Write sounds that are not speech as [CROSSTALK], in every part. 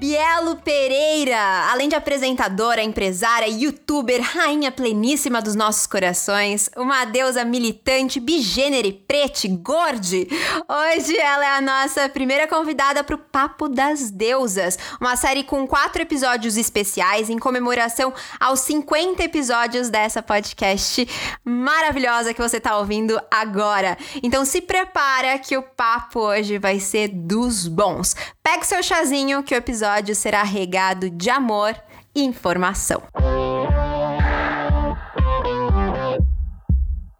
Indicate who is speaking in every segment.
Speaker 1: Bielo Pereira, além de apresentadora, empresária, youtuber, rainha pleníssima dos nossos corações, uma deusa militante, bigênere, prete, gorde. Hoje ela é a nossa primeira convidada para o Papo das Deusas, uma série com quatro episódios especiais em comemoração aos 50 episódios dessa podcast maravilhosa que você está ouvindo agora. Então se prepara que o papo hoje vai ser dos bons. Pega seu chazinho que o episódio será regado de amor e informação.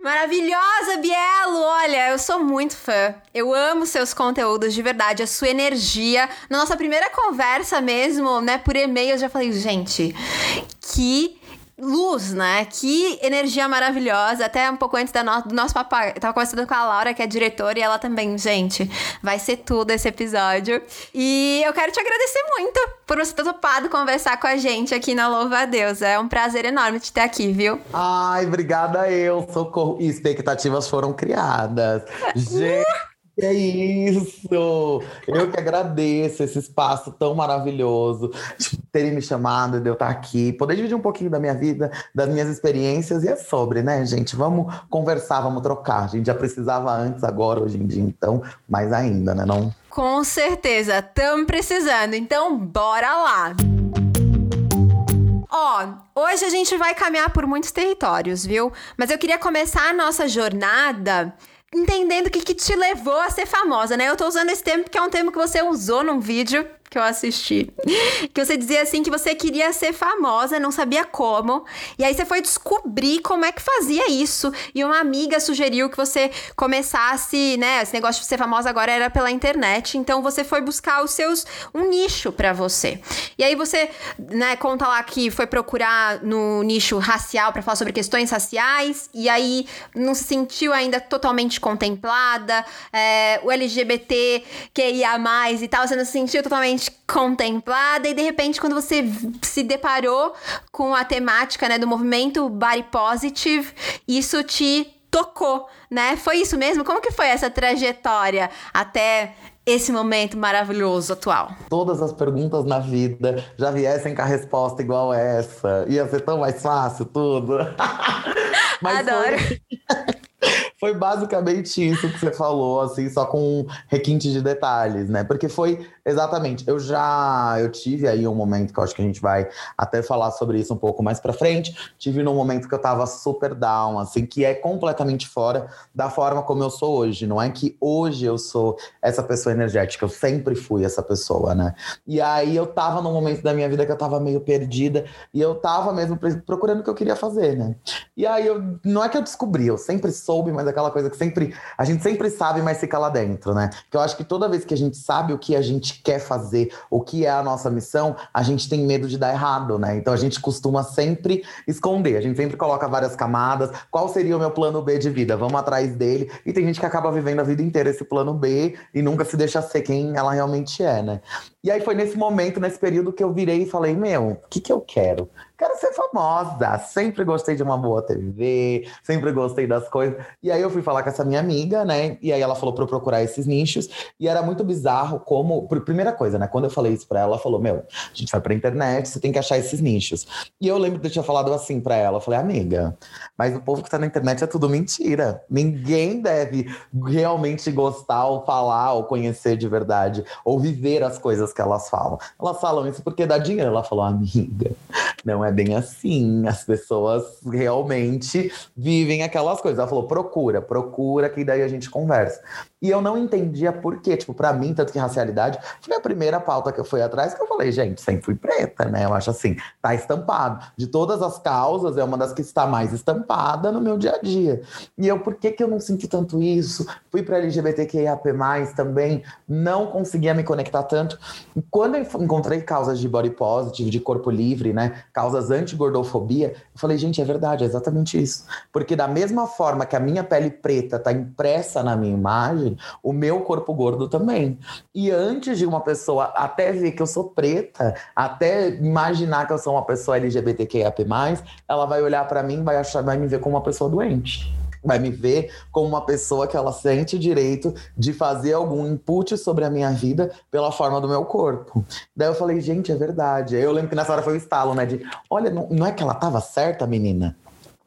Speaker 1: Maravilhosa, Bielo! Olha, eu sou muito fã. Eu amo seus conteúdos de verdade, a sua energia. Na nossa primeira conversa mesmo, né, por e-mail, eu já falei, gente, que luz, né? Que energia maravilhosa. Até um pouco antes no, do nosso papo, eu tava conversando com a Laura, que é diretora, e ela também, gente, vai ser tudo esse episódio. E eu quero te agradecer muito por você ter topado conversar com a gente aqui na Louva a Deus. É um prazer enorme te ter aqui, viu?
Speaker 2: Ai, obrigada eu, socorro. E expectativas foram criadas. [LAUGHS] gente. É isso! Eu que agradeço esse espaço tão maravilhoso, terem me chamado, de eu estar aqui, poder dividir um pouquinho da minha vida, das minhas experiências, e é sobre, né, gente? Vamos conversar, vamos trocar. A gente já precisava antes, agora, hoje em dia, então, mais ainda, né? Não?
Speaker 1: Com certeza, estamos precisando, então bora lá! Ó, hoje a gente vai caminhar por muitos territórios, viu? Mas eu queria começar a nossa jornada entendendo o que, que te levou a ser famosa, né? Eu tô usando esse termo porque é um termo que você usou num vídeo que eu assisti. [LAUGHS] Que você dizia assim que você queria ser famosa, não sabia como. E aí você foi descobrir como é que fazia isso. E uma amiga sugeriu que você começasse, né? Esse negócio de ser famosa agora era pela internet. Então você foi buscar os seus. um nicho para você. E aí você, né, conta lá que foi procurar no nicho racial para falar sobre questões raciais. E aí não se sentiu ainda totalmente contemplada. É, o LGBT que ia mais e tal, você não se sentiu totalmente contemplada e de repente quando você se deparou com a temática, né, do movimento body positive, isso te tocou, né? Foi isso mesmo? Como que foi essa trajetória até esse momento maravilhoso atual?
Speaker 2: Todas as perguntas na vida já viessem com a resposta igual essa. Ia ser tão mais fácil tudo. [LAUGHS]
Speaker 1: Adoro.
Speaker 2: Foi... [LAUGHS] foi basicamente isso que você falou, assim, só com requinte de detalhes, né? Porque foi Exatamente. Eu já eu tive aí um momento que eu acho que a gente vai até falar sobre isso um pouco mais para frente. Tive num momento que eu tava super down, assim, que é completamente fora da forma como eu sou hoje. Não é que hoje eu sou essa pessoa energética, eu sempre fui essa pessoa, né? E aí eu tava num momento da minha vida que eu tava meio perdida e eu tava mesmo procurando o que eu queria fazer, né? E aí eu não é que eu descobri, eu sempre soube, mas aquela coisa que sempre a gente sempre sabe, mas fica lá dentro, né? Que eu acho que toda vez que a gente sabe o que a gente quer fazer, o que é a nossa missão, a gente tem medo de dar errado, né? Então a gente costuma sempre esconder, a gente sempre coloca várias camadas. Qual seria o meu plano B de vida? Vamos atrás dele. E tem gente que acaba vivendo a vida inteira esse plano B e nunca se deixa ser quem ela realmente é, né? E aí foi nesse momento, nesse período, que eu virei e falei: Meu, o que, que eu quero? Quero ser famosa. Sempre gostei de uma boa TV, sempre gostei das coisas. E aí eu fui falar com essa minha amiga, né? E aí ela falou para eu procurar esses nichos. E era muito bizarro como. Primeira coisa, né? Quando eu falei isso pra ela, ela falou: Meu, a gente vai pra internet, você tem que achar esses nichos. E eu lembro de eu tinha falado assim pra ela: Eu falei, amiga, mas o povo que tá na internet é tudo mentira. Ninguém deve realmente gostar ou falar ou conhecer de verdade ou viver as coisas que elas falam. Elas falam isso porque dá dinheiro. Ela falou, amiga, não é é bem assim. As pessoas realmente vivem aquelas coisas. Ela falou: procura, procura, que daí a gente conversa. E eu não entendia por quê. Tipo, pra mim, tanto que racialidade foi a primeira pauta que eu fui atrás, que eu falei, gente, sempre fui preta, né? Eu acho assim, tá estampado. De todas as causas, é uma das que está mais estampada no meu dia a dia. E eu, por que, que eu não sinto tanto isso? Fui pra LGBTQIAP+, também, não conseguia me conectar tanto. E quando eu encontrei causas de body positive, de corpo livre, né? Causas causas anti-gordofobia, eu falei, gente, é verdade, é exatamente isso. Porque da mesma forma que a minha pele preta está impressa na minha imagem, o meu corpo gordo também. E antes de uma pessoa até ver que eu sou preta, até imaginar que eu sou uma pessoa LGBTQIA+, ela vai olhar para mim, vai achar, vai me ver como uma pessoa doente vai me ver como uma pessoa que ela sente o direito de fazer algum input sobre a minha vida pela forma do meu corpo. Daí eu falei, gente, é verdade. Eu lembro que nessa hora foi o estalo, né? De, olha, não, não é que ela tava certa, menina?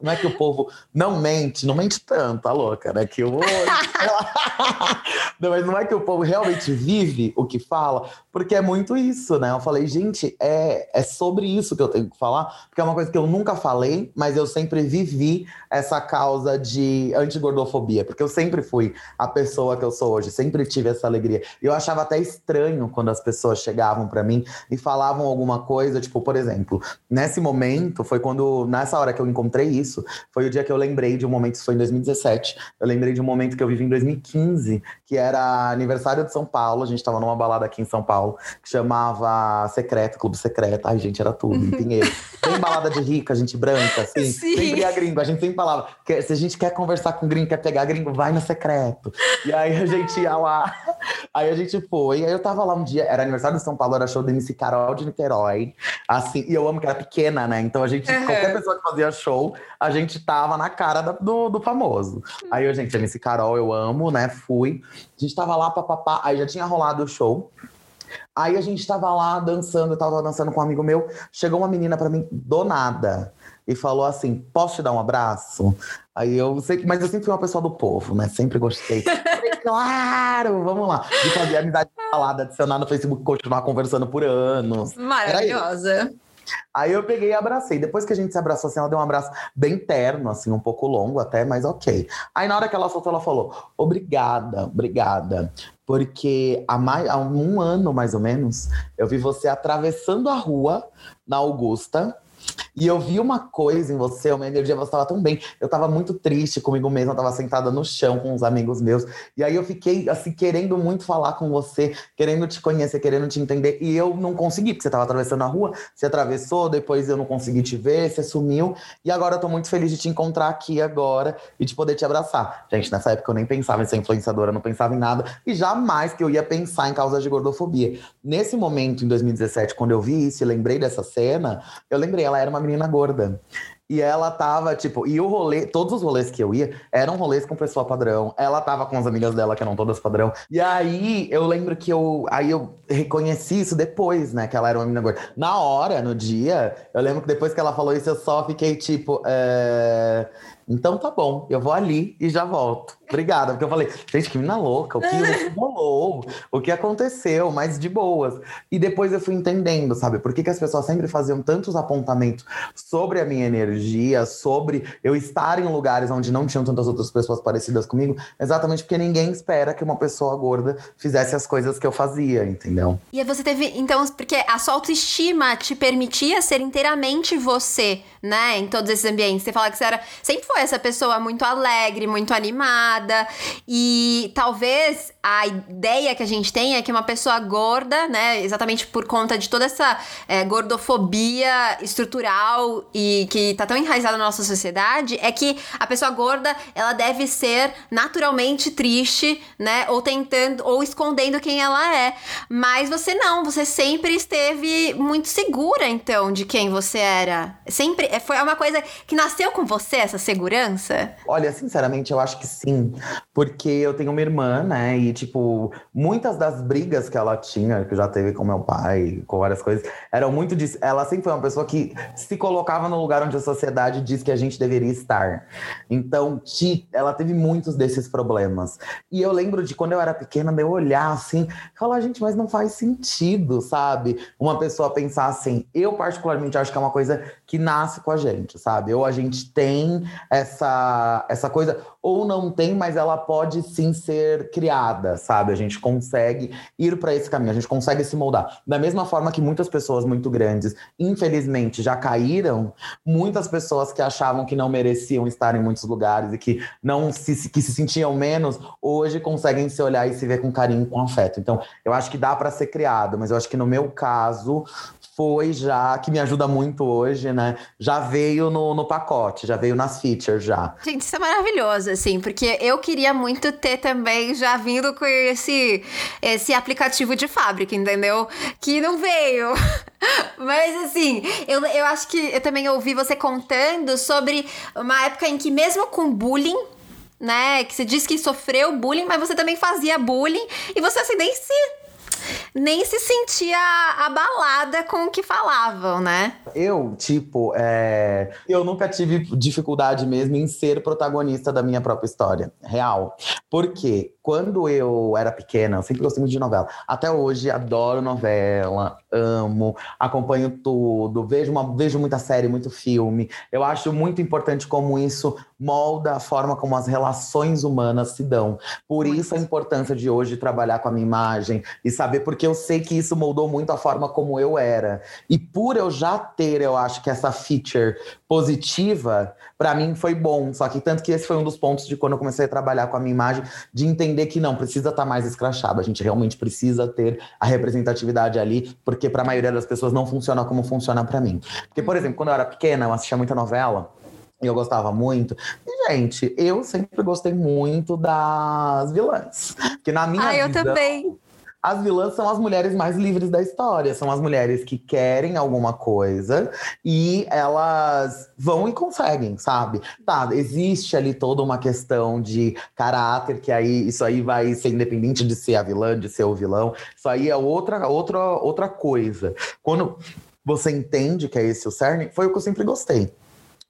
Speaker 2: Não é que o povo não mente, não mente tanto, tá louca, né? Que o [LAUGHS] não, mas não é que o povo realmente vive o que fala, porque é muito isso, né? Eu falei, gente, é, é sobre isso que eu tenho que falar, porque é uma coisa que eu nunca falei, mas eu sempre vivi essa causa de antigordofobia, porque eu sempre fui a pessoa que eu sou hoje, sempre tive essa alegria. E eu achava até estranho quando as pessoas chegavam para mim e falavam alguma coisa, tipo, por exemplo, nesse momento, foi quando, nessa hora que eu encontrei isso, isso foi o dia que eu lembrei de um momento, isso foi em 2017. Eu lembrei de um momento que eu vivi em 2015, que era aniversário de São Paulo. A gente estava numa balada aqui em São Paulo, que chamava Secreto, Clube Secreto. Ai, gente, era tudo, em Pinheiro. Bem balada de rica, gente branca, assim. Sim. Sempre ia gringo. A gente sempre falava, se a gente quer conversar com gringo, quer pegar gringo, vai no secreto. E aí a gente ia lá. Aí a gente foi. Aí eu tava lá um dia, era aniversário de São Paulo, era show da MC Carol de Niterói. Assim, e eu amo que era pequena, né? Então a gente, uhum. qualquer pessoa que fazia show, a gente tava na cara da, do, do famoso. Aí eu, gente, MC Carol, eu amo, né? Fui. A gente tava lá, papapá. Aí já tinha rolado o show. Aí a gente tava lá dançando, eu tava dançando com um amigo meu. Chegou uma menina para mim do nada e falou assim: Posso te dar um abraço? Aí eu sei, mas eu sempre fui uma pessoa do povo, né? Sempre gostei. [LAUGHS] Falei, claro, vamos lá. De fazer amizade falada, adicionar no Facebook, continuar conversando por anos.
Speaker 1: Maravilhosa.
Speaker 2: Aí eu peguei e abracei. Depois que a gente se abraçou, assim, ela deu um abraço bem terno, assim, um pouco longo até, mas ok. Aí na hora que ela soltou, ela falou: Obrigada, obrigada. Porque há, mais, há um ano, mais ou menos, eu vi você atravessando a rua na Augusta e eu vi uma coisa em você, uma energia, você estava tão bem. Eu estava muito triste comigo mesma, eu tava sentada no chão com uns amigos meus. E aí eu fiquei, assim, querendo muito falar com você, querendo te conhecer, querendo te entender. E eu não consegui, porque você estava atravessando a rua, você atravessou, depois eu não consegui te ver, você sumiu. E agora eu tô muito feliz de te encontrar aqui agora e de poder te abraçar. Gente, nessa época eu nem pensava em ser influenciadora, não pensava em nada. E jamais que eu ia pensar em causas de gordofobia. Nesse momento, em 2017, quando eu vi isso e lembrei dessa cena, eu lembrei, ela era uma menina gorda. E ela tava, tipo, e o rolê, todos os rolês que eu ia eram rolês com pessoa padrão. Ela tava com as amigas dela, que eram todas padrão. E aí eu lembro que eu. Aí eu reconheci isso depois, né? Que ela era uma menina gorda. Na hora, no dia, eu lembro que depois que ela falou isso, eu só fiquei tipo. É... Então tá bom, eu vou ali e já volto. Obrigada, porque eu falei, gente, que mina louca, o que rolou, o que aconteceu, mas de boas. E depois eu fui entendendo, sabe, por que, que as pessoas sempre faziam tantos apontamentos sobre a minha energia, sobre eu estar em lugares onde não tinham tantas outras pessoas parecidas comigo, exatamente porque ninguém espera que uma pessoa gorda fizesse as coisas que eu fazia, entendeu?
Speaker 1: E você teve, então, porque a sua autoestima te permitia ser inteiramente você, né, em todos esses ambientes. Você fala que você era, sempre foi essa pessoa muito alegre, muito animada e talvez a ideia que a gente tem é que uma pessoa gorda, né, exatamente por conta de toda essa é, gordofobia estrutural e que tá tão enraizada na nossa sociedade, é que a pessoa gorda, ela deve ser naturalmente triste, né, ou tentando, ou escondendo quem ela é. Mas você não, você sempre esteve muito segura, então, de quem você era. Sempre, é, foi uma coisa que nasceu com você, essa segurança?
Speaker 2: Olha, sinceramente, eu acho que sim porque eu tenho uma irmã, né? E, tipo, muitas das brigas que ela tinha, que já teve com meu pai, com várias coisas, eram muito disso. Ela sempre foi uma pessoa que se colocava no lugar onde a sociedade diz que a gente deveria estar. Então, ela teve muitos desses problemas. E eu lembro de quando eu era pequena, eu olhar assim, falar, gente, mas não faz sentido, sabe? Uma pessoa pensar assim. Eu, particularmente, acho que é uma coisa que nasce com a gente, sabe? Ou a gente tem essa, essa coisa, ou não tem, mas ela pode sim ser criada, sabe? A gente consegue ir para esse caminho, a gente consegue se moldar. Da mesma forma que muitas pessoas muito grandes, infelizmente, já caíram, muitas pessoas que achavam que não mereciam estar em muitos lugares e que não se, que se sentiam menos, hoje conseguem se olhar e se ver com carinho, com afeto. Então, eu acho que dá para ser criado, mas eu acho que no meu caso foi já, que me ajuda muito hoje, né? Já veio no, no pacote, já veio nas features já.
Speaker 1: Gente, isso é maravilhoso, assim, porque eu queria muito ter também já vindo com esse, esse aplicativo de fábrica, entendeu? Que não veio. [LAUGHS] Mas assim, eu, eu acho que eu também ouvi você contando sobre uma época em que, mesmo com bullying, né? Que você disse que sofreu bullying, mas você também fazia bullying e você assim nem se nem se sentia abalada com o que falavam, né?
Speaker 2: Eu, tipo, é... eu nunca tive dificuldade mesmo em ser protagonista da minha própria história, real. Porque quando eu era pequena, eu sempre gostei muito de novela. Até hoje, adoro novela, amo, acompanho tudo, vejo, uma, vejo muita série, muito filme. Eu acho muito importante como isso molda a forma como as relações humanas se dão. Por isso a importância de hoje trabalhar com a minha imagem e saber porque eu sei que isso moldou muito a forma como eu era. E por eu já ter, eu acho que essa feature positiva, para mim foi bom. Só que tanto que esse foi um dos pontos de quando eu comecei a trabalhar com a minha imagem, de entender que não precisa estar tá mais escrachado, a gente realmente precisa ter a representatividade ali, porque para a maioria das pessoas não funciona como funciona para mim. Porque, por exemplo, quando eu era pequena, eu assistia muita novela, e eu gostava muito. E, gente, eu sempre gostei muito das vilãs. Que na minha
Speaker 1: Ah, eu
Speaker 2: visão,
Speaker 1: também.
Speaker 2: As vilãs são as mulheres mais livres da história. São as mulheres que querem alguma coisa e elas vão e conseguem, sabe? Tá, existe ali toda uma questão de caráter, que aí isso aí vai ser independente de ser a vilã, de ser o vilão. Isso aí é outra, outra, outra coisa. Quando você entende que é esse o cerne, foi o que eu sempre gostei.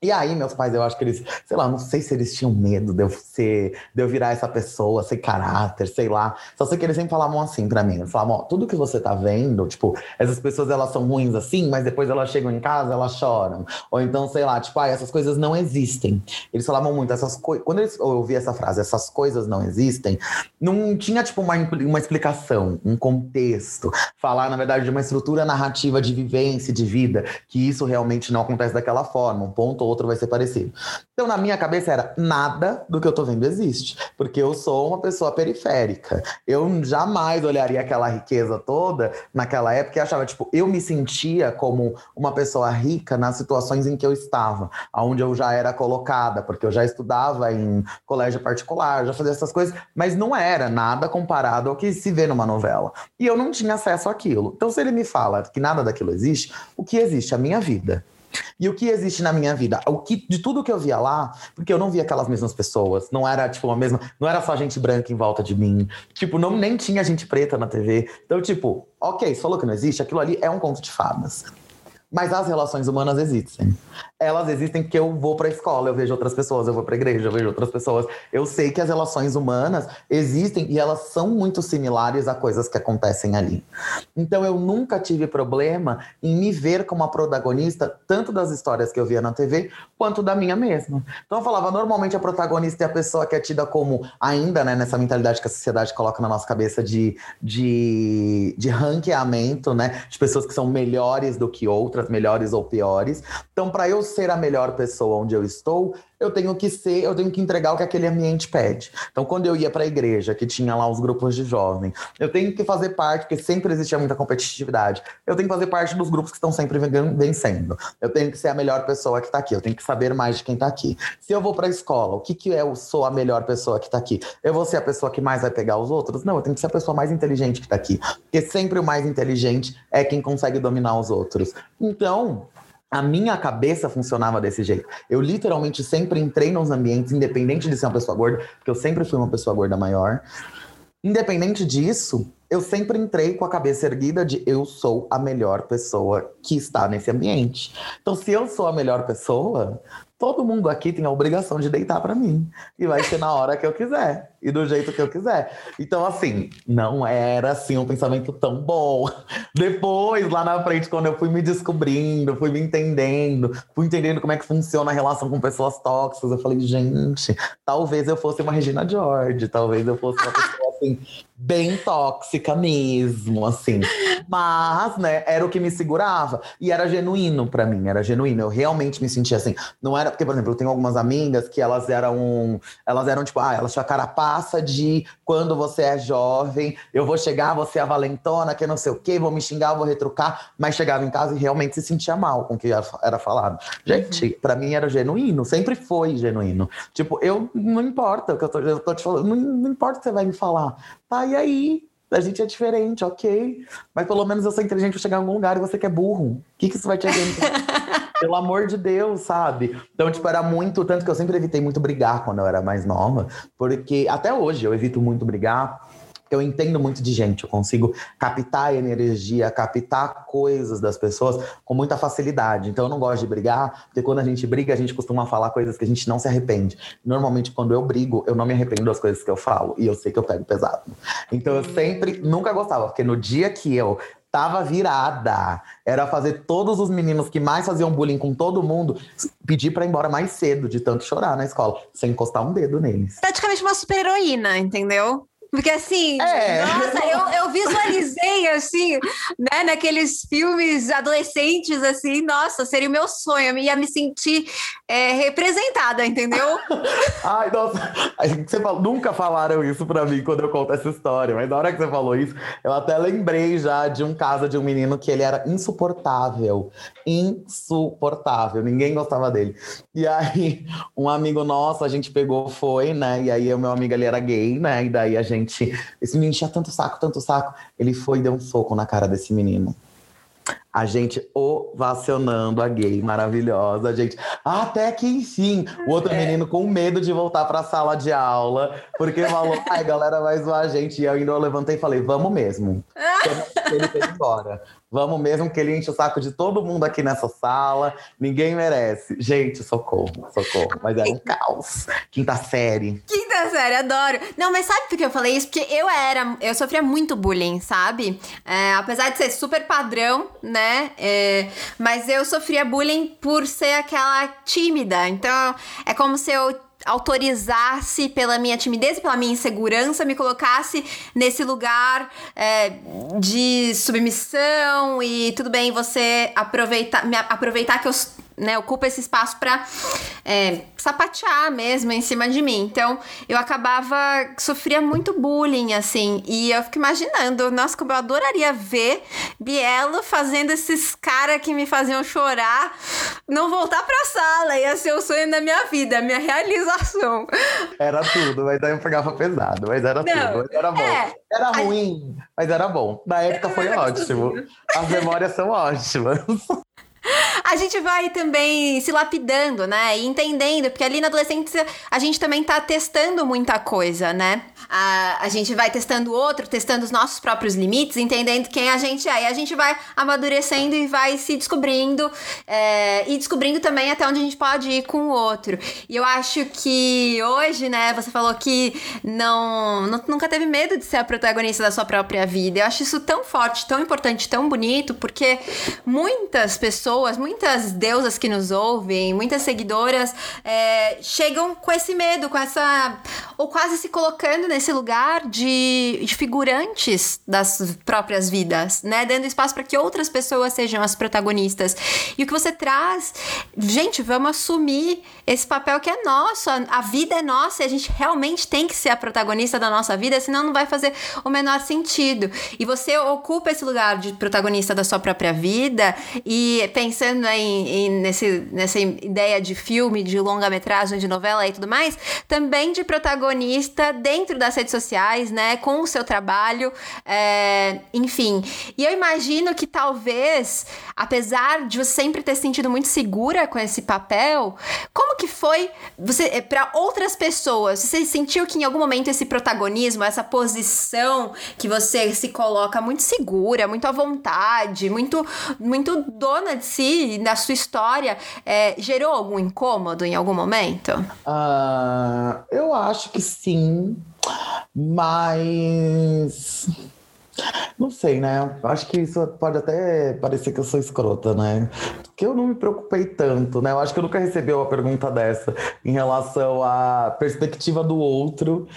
Speaker 2: E aí, meus pais, eu acho que eles, sei lá, não sei se eles tinham medo de eu ser, de eu virar essa pessoa, sem caráter, sei lá. Só sei que eles sempre falavam assim pra mim. Eles falavam, ó, tudo que você tá vendo, tipo, essas pessoas elas são ruins assim, mas depois elas chegam em casa, elas choram. Ou então, sei lá, tipo, ah, essas coisas não existem. Eles falavam muito, essas coisas. Quando eles, eu ouvi essa frase, essas coisas não existem, não tinha, tipo, uma, uma explicação, um contexto. Falar, na verdade, de uma estrutura narrativa de vivência, de vida, que isso realmente não acontece daquela forma. Um ponto outro vai ser parecido. Então, na minha cabeça era nada do que eu tô vendo existe, porque eu sou uma pessoa periférica. Eu jamais olharia aquela riqueza toda naquela época e achava, tipo, eu me sentia como uma pessoa rica nas situações em que eu estava, aonde eu já era colocada, porque eu já estudava em colégio particular, já fazia essas coisas, mas não era nada comparado ao que se vê numa novela. E eu não tinha acesso àquilo. Então, se ele me fala que nada daquilo existe, o que existe? A minha vida. E o que existe na minha vida? O que, de tudo que eu via lá, porque eu não via aquelas mesmas pessoas, não era tipo a mesma, não era só gente branca em volta de mim, tipo, não nem tinha gente preta na TV. Então, tipo, ok, você falou que não existe, aquilo ali é um conto de fadas. Mas as relações humanas existem. Elas existem porque eu vou para a escola, eu vejo outras pessoas, eu vou para a igreja, eu vejo outras pessoas. Eu sei que as relações humanas existem e elas são muito similares a coisas que acontecem ali. Então eu nunca tive problema em me ver como a protagonista tanto das histórias que eu via na TV quanto da minha mesma. Então eu falava, normalmente a protagonista é a pessoa que é tida como ainda, né, nessa mentalidade que a sociedade coloca na nossa cabeça de de, de ranqueamento, né, de pessoas que são melhores do que outras melhores ou piores. Então, para eu ser a melhor pessoa onde eu estou, eu tenho que ser, eu tenho que entregar o que aquele ambiente pede. Então, quando eu ia para a igreja, que tinha lá os grupos de jovem, eu tenho que fazer parte, porque sempre existia muita competitividade. Eu tenho que fazer parte dos grupos que estão sempre vencendo. Eu tenho que ser a melhor pessoa que está aqui. Eu tenho que saber mais de quem está aqui. Se eu vou para a escola, o que que eu sou a melhor pessoa que está aqui? Eu vou ser a pessoa que mais vai pegar os outros? Não, eu tenho que ser a pessoa mais inteligente que está aqui. Porque sempre o mais inteligente é quem consegue dominar os outros. Então, a minha cabeça funcionava desse jeito. Eu literalmente sempre entrei nos ambientes, independente de ser uma pessoa gorda, porque eu sempre fui uma pessoa gorda maior. Independente disso, eu sempre entrei com a cabeça erguida de eu sou a melhor pessoa que está nesse ambiente. Então, se eu sou a melhor pessoa, todo mundo aqui tem a obrigação de deitar para mim. E vai ser na hora que eu quiser. E do jeito que eu quiser. Então, assim, não era assim um pensamento tão bom. [LAUGHS] Depois, lá na frente, quando eu fui me descobrindo, fui me entendendo, fui entendendo como é que funciona a relação com pessoas tóxicas, eu falei, gente, talvez eu fosse uma Regina George, talvez eu fosse uma pessoa assim, bem tóxica mesmo, assim. Mas, né, era o que me segurava. E era genuíno para mim, era genuíno. Eu realmente me sentia assim. Não era, porque, por exemplo, eu tenho algumas amigas que elas eram. Elas eram tipo, ah, elas tinham a carapaça de quando você é jovem, eu vou chegar, você é a valentona, que não sei o quê, vou me xingar, vou retrucar. Mas chegava em casa e realmente se sentia mal com o que era falado. Gente, uhum. para mim era genuíno, sempre foi genuíno. Tipo, eu não importa o que eu tô, eu tô te falando, não, não importa o que você vai me falar. Tá, e aí? A gente é diferente, ok. Mas pelo menos eu sou inteligente pra chegar em algum lugar e você que é burro. O que, que isso vai te adiantar? [LAUGHS] pelo amor de Deus, sabe? Então, tipo, era muito. Tanto que eu sempre evitei muito brigar quando eu era mais nova. Porque até hoje eu evito muito brigar eu entendo muito de gente, eu consigo captar energia, captar coisas das pessoas com muita facilidade. Então eu não gosto de brigar, porque quando a gente briga, a gente costuma falar coisas que a gente não se arrepende. Normalmente, quando eu brigo, eu não me arrependo das coisas que eu falo, e eu sei que eu pego pesado. Então eu sempre, nunca gostava, porque no dia que eu tava virada. Era fazer todos os meninos que mais faziam bullying com todo mundo pedir para ir embora mais cedo, de tanto chorar na escola, sem encostar um dedo neles.
Speaker 1: Praticamente uma super heroína, entendeu? Porque assim, é. nossa, eu, eu visualizei assim, né, naqueles filmes adolescentes, assim, nossa, seria o meu sonho, eu ia me sentir é, representada, entendeu? [LAUGHS]
Speaker 2: Ai, nossa, você falou, nunca falaram isso pra mim quando eu conto essa história, mas na hora que você falou isso, eu até lembrei já de um caso de um menino que ele era insuportável, insuportável, ninguém gostava dele. E aí, um amigo nosso, a gente pegou, foi, né, e aí o meu amigo ele era gay, né, e daí a gente gente. Esse menino tinha tanto saco, tanto saco. Ele foi e deu um soco na cara desse menino. A gente ovacionando a gay maravilhosa, a gente. Até que enfim, o outro é. menino com medo de voltar para a sala de aula, porque falou: ai, galera vai zoar a gente. E eu ainda levantei e falei: vamos mesmo. Ele foi embora. Vamos mesmo que ele enche o saco de todo mundo aqui nessa sala. Ninguém merece. Gente, socorro, socorro. Mas era um caos. Quinta série.
Speaker 1: Quinta série, adoro. Não, mas sabe por que eu falei isso? Porque eu era, eu sofria muito bullying, sabe? É, apesar de ser super padrão, né? É, mas eu sofria bullying por ser aquela tímida. Então, é como se eu autorizasse pela minha timidez pela minha insegurança, me colocasse nesse lugar é, de submissão e tudo bem você aproveitar, me, aproveitar que eu né, ocupa esse espaço para é, sapatear mesmo em cima de mim. Então, eu acabava, sofria muito bullying, assim, e eu fico imaginando, nossa, como eu adoraria ver Bielo fazendo esses caras que me faziam chorar não voltar pra sala, ia ser o sonho da minha vida, a minha realização.
Speaker 2: Era tudo, mas aí eu pegava pesado, mas era não, tudo, mas era bom. É, era ruim, a... mas era bom. Na época foi [LAUGHS] ótimo. As memórias são ótimas.
Speaker 1: A gente vai também se lapidando, né? E entendendo, porque ali na adolescência a gente também tá testando muita coisa, né? A, a gente vai testando o outro, testando os nossos próprios limites, entendendo quem a gente é. E a gente vai amadurecendo e vai se descobrindo é, e descobrindo também até onde a gente pode ir com o outro. E eu acho que hoje, né, você falou que não, não nunca teve medo de ser a protagonista da sua própria vida. Eu acho isso tão forte, tão importante, tão bonito, porque muitas pessoas, muitas deusas que nos ouvem, muitas seguidoras é, chegam com esse medo, com essa. Ou quase se colocando nesse lugar de, de figurantes das próprias vidas, né? Dando espaço para que outras pessoas sejam as protagonistas. E o que você traz, gente, vamos assumir esse papel que é nosso, a, a vida é nossa e a gente realmente tem que ser a protagonista da nossa vida, senão não vai fazer o menor sentido. E você ocupa esse lugar de protagonista da sua própria vida e pensando em, em nesse, nessa ideia de filme, de longa-metragem, de novela e tudo mais, também de protagonista dentro das redes sociais, né? Com o seu trabalho, é, enfim. E eu imagino que talvez, apesar de você sempre ter sentido muito segura com esse papel, como que foi você é, para outras pessoas? Você sentiu que em algum momento esse protagonismo, essa posição que você se coloca muito segura, muito à vontade, muito muito dona de si, da sua história, é, gerou algum incômodo em algum momento?
Speaker 2: Uh, eu acho que sim. Mas. Não sei, né? Acho que isso pode até parecer que eu sou escrota, né? Que eu não me preocupei tanto, né? Eu acho que eu nunca recebi uma pergunta dessa em relação à perspectiva do outro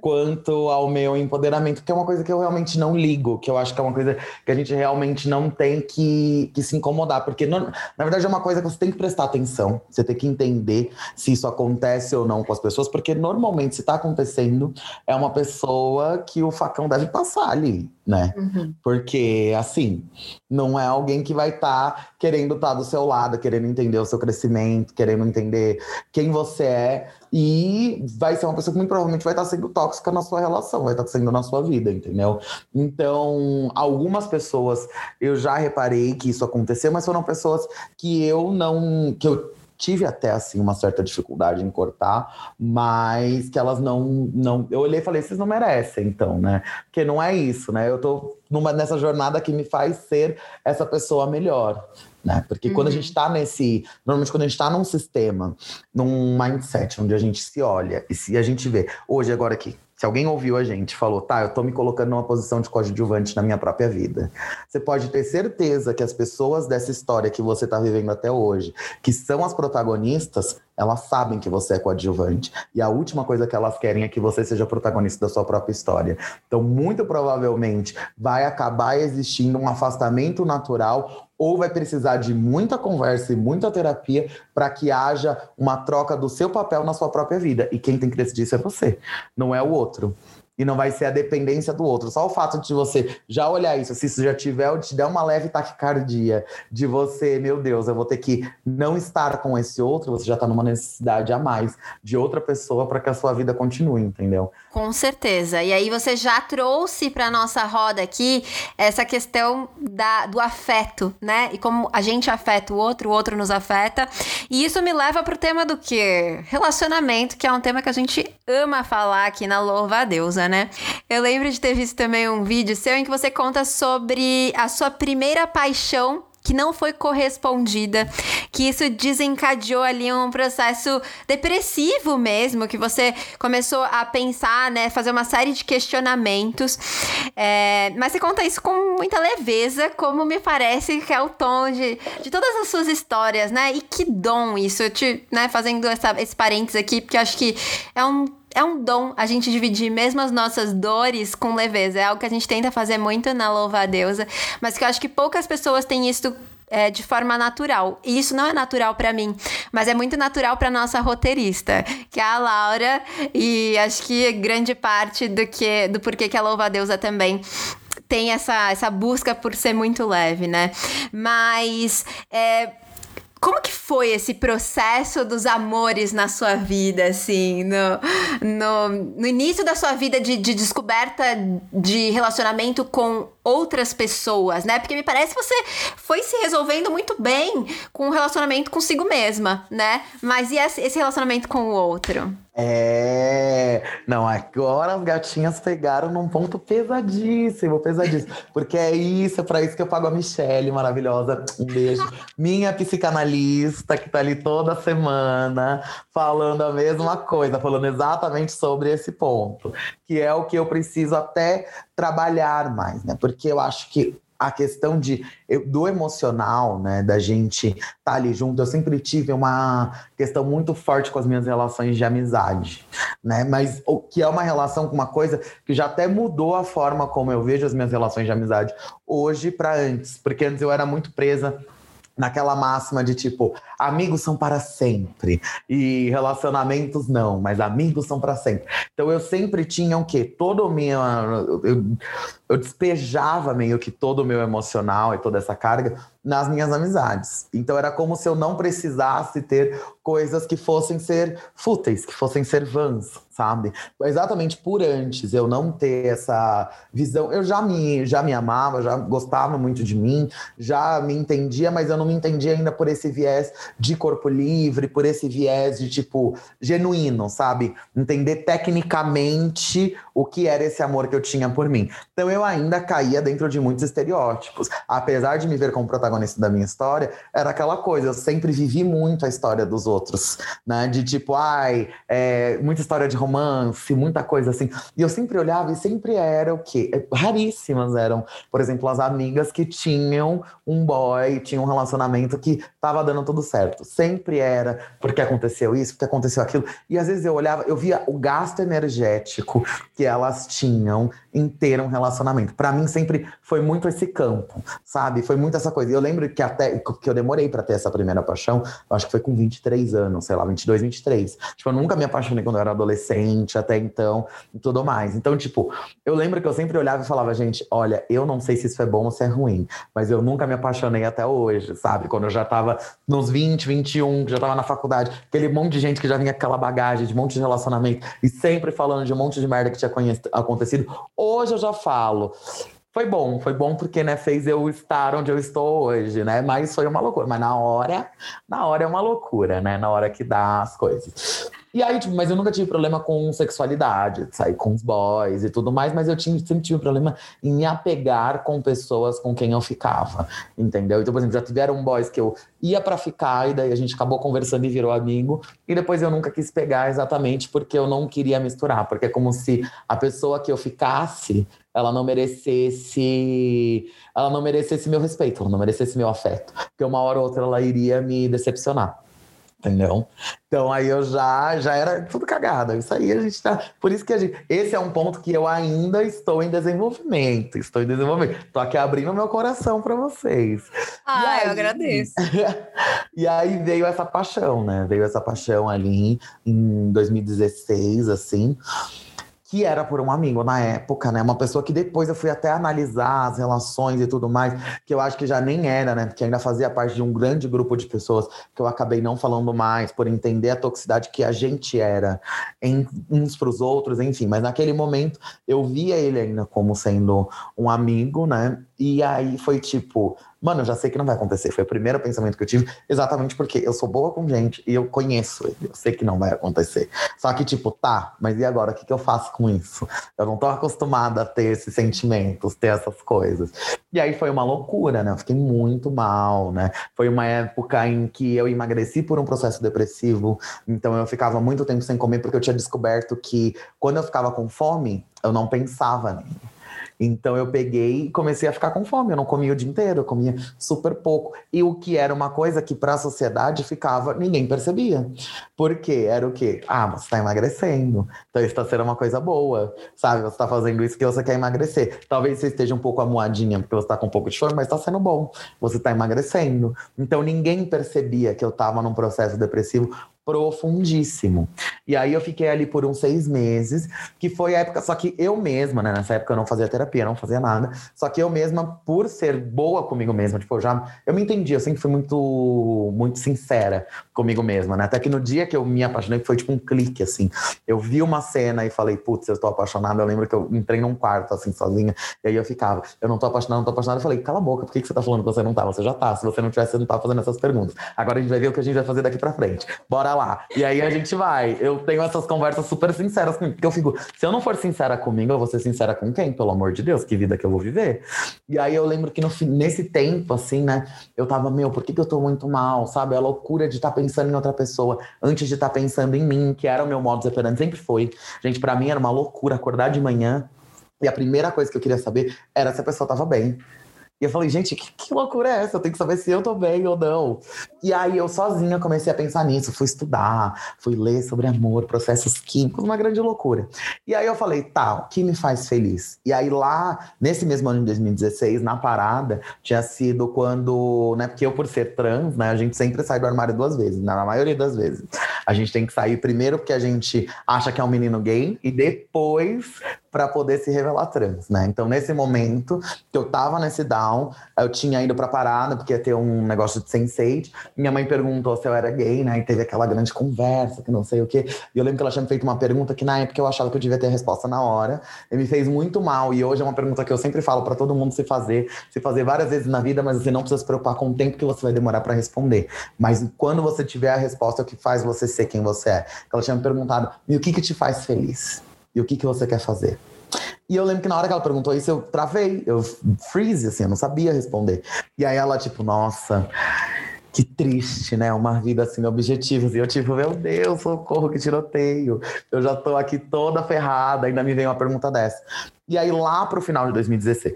Speaker 2: quanto ao meu empoderamento, que é uma coisa que eu realmente não ligo, que eu acho que é uma coisa que a gente realmente não tem que, que se incomodar, porque no, na verdade é uma coisa que você tem que prestar atenção, você tem que entender se isso acontece ou não com as pessoas, porque normalmente se está acontecendo é uma pessoa que o facão deve passar ali, né? Uhum. Porque assim, não é alguém que vai estar tá querendo estar tá do seu lado, querendo entender o seu crescimento, querendo entender quem você é. E vai ser uma pessoa que muito provavelmente vai estar tá sendo tóxica na sua relação, vai estar tá sendo na sua vida, entendeu? Então, algumas pessoas eu já reparei que isso aconteceu, mas foram pessoas que eu não. que eu tive até assim uma certa dificuldade em cortar, mas que elas não não eu olhei e falei, vocês não merecem então, né? Porque não é isso, né? Eu tô numa nessa jornada que me faz ser essa pessoa melhor. Né? Porque uhum. quando a uhum. gente está nesse. Normalmente, quando a gente está num sistema, num mindset onde a gente se olha e se a gente vê, hoje, agora aqui, se alguém ouviu a gente falou, tá, eu tô me colocando numa posição de coadjuvante na minha própria vida. Você pode ter certeza que as pessoas dessa história que você tá vivendo até hoje, que são as protagonistas, elas sabem que você é coadjuvante. E a última coisa que elas querem é que você seja protagonista da sua própria história. Então, muito provavelmente, vai acabar existindo um afastamento natural ou vai precisar de muita conversa e muita terapia para que haja uma troca do seu papel na sua própria vida. E quem tem que decidir isso é você, não é o outro e não vai ser a dependência do outro. Só o fato de você já olhar isso, se isso já tiver te der uma leve taquicardia, de você, meu Deus, eu vou ter que não estar com esse outro, você já está numa necessidade a mais de outra pessoa para que a sua vida continue, entendeu?
Speaker 1: Com certeza. E aí você já trouxe para nossa roda aqui essa questão da, do afeto, né? E como a gente afeta o outro, o outro nos afeta. E isso me leva para o tema do quê? Relacionamento, que é um tema que a gente ama falar aqui na Louva a Deusa né? Eu lembro de ter visto também um vídeo seu em que você conta sobre a sua primeira paixão que não foi correspondida, que isso desencadeou ali um processo depressivo mesmo, que você começou a pensar, né, fazer uma série de questionamentos. É, mas você conta isso com muita leveza, como me parece que é o tom de, de todas as suas histórias, né? E que dom isso, eu te, né, fazendo essa, esse parênteses aqui, porque eu acho que é um é um dom a gente dividir mesmo as nossas dores com leveza. É algo que a gente tenta fazer muito na Louva a Deusa, mas que eu acho que poucas pessoas têm isso é, de forma natural. E isso não é natural para mim, mas é muito natural para nossa roteirista, que é a Laura, e acho que grande parte do que do porquê que a Louva a Deusa também tem essa, essa busca por ser muito leve, né? Mas é, como que foi esse processo dos amores na sua vida, assim, no, no, no início da sua vida de, de, descoberta de relacionamento com outras pessoas, né? Porque me parece que você foi se resolvendo muito bem com o relacionamento consigo mesma, né? Mas e esse relacionamento com o outro?
Speaker 2: É. Não, agora as gatinhas pegaram num ponto pesadíssimo, pesadíssimo. Porque é isso, é pra isso que eu pago a Michelle, maravilhosa. Um beijo. Minha psicanalista, que tá ali toda semana, falando a mesma coisa, falando exatamente sobre esse ponto. Que é o que eu preciso até trabalhar mais, né? Porque eu acho que a questão de, do emocional, né, da gente estar tá ali junto, eu sempre tive uma questão muito forte com as minhas relações de amizade, né, mas o que é uma relação com uma coisa que já até mudou a forma como eu vejo as minhas relações de amizade hoje para antes, porque antes eu era muito presa naquela máxima de tipo, amigos são para sempre e relacionamentos não, mas amigos são para sempre. Então eu sempre tinha o quê? Todo o meu eu, eu despejava meio que todo o meu emocional e toda essa carga nas minhas amizades. Então era como se eu não precisasse ter coisas que fossem ser fúteis, que fossem ser vãs, sabe? Exatamente por antes eu não ter essa visão, eu já me já me amava, já gostava muito de mim, já me entendia, mas eu não me entendia ainda por esse viés de corpo livre, por esse viés de tipo genuíno, sabe? Entender tecnicamente o que era esse amor que eu tinha por mim. Então eu ainda caía dentro de muitos estereótipos. Apesar de me ver como protagonista da minha história, era aquela coisa, eu sempre vivi muito a história dos outros, né? De tipo, ai, é, muita história de romance, muita coisa assim. E eu sempre olhava e sempre era o quê? É, raríssimas eram, por exemplo, as amigas que tinham um boy, tinham um relacionamento que tava dando tudo certo. Sempre era porque aconteceu isso, porque aconteceu aquilo. E às vezes eu olhava, eu via o gasto energético que elas tinham em ter um relacionamento. Para mim sempre foi muito esse campo, sabe? Foi muito essa coisa. Eu lembro que até que eu demorei para ter essa primeira paixão, acho que foi com 23 anos, sei lá, 22, 23. Tipo, eu nunca me apaixonei quando eu era adolescente, até então, e tudo mais. Então, tipo, eu lembro que eu sempre olhava e falava, gente, olha, eu não sei se isso é bom ou se é ruim, mas eu nunca me apaixonei até hoje, sabe? Quando eu já tava nos 20, 21, que já tava na faculdade, aquele monte de gente que já vinha com aquela bagagem de um monte de relacionamento e sempre falando de um monte de merda que tinha acontecido. Hoje eu já falo. Foi bom, foi bom porque, né, fez eu estar onde eu estou hoje, né? Mas foi uma loucura. Mas na hora, na hora é uma loucura, né? Na hora que dá as coisas. E aí, tipo, mas eu nunca tive problema com sexualidade, sair com os boys e tudo mais, mas eu tinha, sempre tive problema em me apegar com pessoas com quem eu ficava, entendeu? Então, por exemplo, já tiveram boys que eu ia para ficar e daí a gente acabou conversando e virou amigo, e depois eu nunca quis pegar exatamente porque eu não queria misturar, porque é como se a pessoa que eu ficasse ela não merecesse ela não merecesse meu respeito, ela não merecesse meu afeto, porque uma hora ou outra ela iria me decepcionar. Entendeu? Então aí eu já já era tudo cagado. Isso aí a gente tá. Por isso que a gente. Esse é um ponto que eu ainda estou em desenvolvimento. Estou em desenvolvimento. Tô aqui abrindo meu coração para vocês.
Speaker 1: Ah, aí... eu agradeço. [LAUGHS]
Speaker 2: e aí veio essa paixão, né? Veio essa paixão ali em 2016, assim que era por um amigo na época, né? Uma pessoa que depois eu fui até analisar as relações e tudo mais, que eu acho que já nem era, né? Porque ainda fazia parte de um grande grupo de pessoas que eu acabei não falando mais, por entender a toxicidade que a gente era em, uns para os outros, enfim. Mas naquele momento eu via ele ainda como sendo um amigo, né? E aí foi tipo, Mano, já sei que não vai acontecer. Foi o primeiro pensamento que eu tive, exatamente porque eu sou boa com gente e eu conheço ele. Eu sei que não vai acontecer. Só que, tipo, tá, mas e agora? O que, que eu faço com isso? Eu não tô acostumada a ter esses sentimentos, ter essas coisas. E aí foi uma loucura, né? Eu fiquei muito mal, né? Foi uma época em que eu emagreci por um processo depressivo. Então eu ficava muito tempo sem comer porque eu tinha descoberto que quando eu ficava com fome, eu não pensava nele. Então eu peguei e comecei a ficar com fome. Eu não comia o dia inteiro, eu comia super pouco. E o que era uma coisa que para a sociedade ficava, ninguém percebia. Por quê? Era o quê? Ah, você está emagrecendo. Então isso está sendo uma coisa boa, sabe? Você está fazendo isso que você quer emagrecer. Talvez você esteja um pouco amuadinha porque você está com um pouco de fome, mas está sendo bom. Você está emagrecendo. Então ninguém percebia que eu estava num processo depressivo profundíssimo. E aí eu fiquei ali por uns seis meses, que foi a época, só que eu mesma, né? Nessa época eu não fazia terapia, não fazia nada. Só que eu mesma, por ser boa comigo mesma, tipo, eu já eu me entendi, eu sempre fui muito, muito sincera comigo mesma, né? Até que no dia que eu me apaixonei, foi tipo um clique, assim. Eu vi uma cena e falei, putz, eu tô apaixonada. Eu lembro que eu entrei num quarto, assim, sozinha, e aí eu ficava, eu não tô apaixonada, não tô apaixonada. Eu falei, cala a boca, por que, que você tá falando que você não tá? Você já tá. Se você não tivesse, você não tá fazendo essas perguntas. Agora a gente vai ver o que a gente vai fazer daqui pra frente. Bora lá. E aí a gente vai. Eu tenho essas conversas super sinceras comigo. Porque eu fico, se eu não for sincera comigo, eu vou ser sincera com quem? Pelo amor de Deus, que vida que eu vou viver. E aí eu lembro que no, nesse tempo, assim, né, eu tava, meu, por que, que eu tô muito mal? Sabe? A loucura de estar tá pensando em outra pessoa antes de estar tá pensando em mim, que era o meu modo operandi, sempre foi. Gente, para mim era uma loucura acordar de manhã. E a primeira coisa que eu queria saber era se a pessoa tava bem. E eu falei, gente, que, que, loucura é essa? Eu tenho que saber se eu tô bem ou não. E aí eu sozinha comecei a pensar nisso, fui estudar, fui ler sobre amor, processos químicos, uma grande loucura. E aí eu falei, tá, o que me faz feliz? E aí lá, nesse mesmo ano de 2016, na parada, tinha sido quando, né, porque eu por ser trans, né, a gente sempre sai do armário duas vezes, né, na maioria das vezes. A gente tem que sair primeiro porque a gente acha que é um menino gay e depois para poder se revelar trans, né? Então, nesse momento que eu tava nesse down, eu tinha ido pra parada, porque ia ter um negócio de sense Minha mãe perguntou se eu era gay, né? E teve aquela grande conversa, que não sei o quê. E eu lembro que ela tinha me feito uma pergunta que na época eu achava que eu devia ter a resposta na hora. E me fez muito mal. E hoje é uma pergunta que eu sempre falo para todo mundo se fazer, se fazer várias vezes na vida, mas você não precisa se preocupar com o tempo que você vai demorar para responder. Mas quando você tiver a resposta, é o que faz você ser quem você é. Ela tinha me perguntado: e o que, que te faz feliz? E o que, que você quer fazer? E eu lembro que na hora que ela perguntou isso, eu travei, eu freeze, assim, eu não sabia responder. E aí ela, tipo, nossa, que triste, né? Uma vida sem objetivos. E eu, tipo, meu Deus, socorro, que tiroteio. Eu já tô aqui toda ferrada, ainda me vem uma pergunta dessa. E aí, lá pro final de 2016,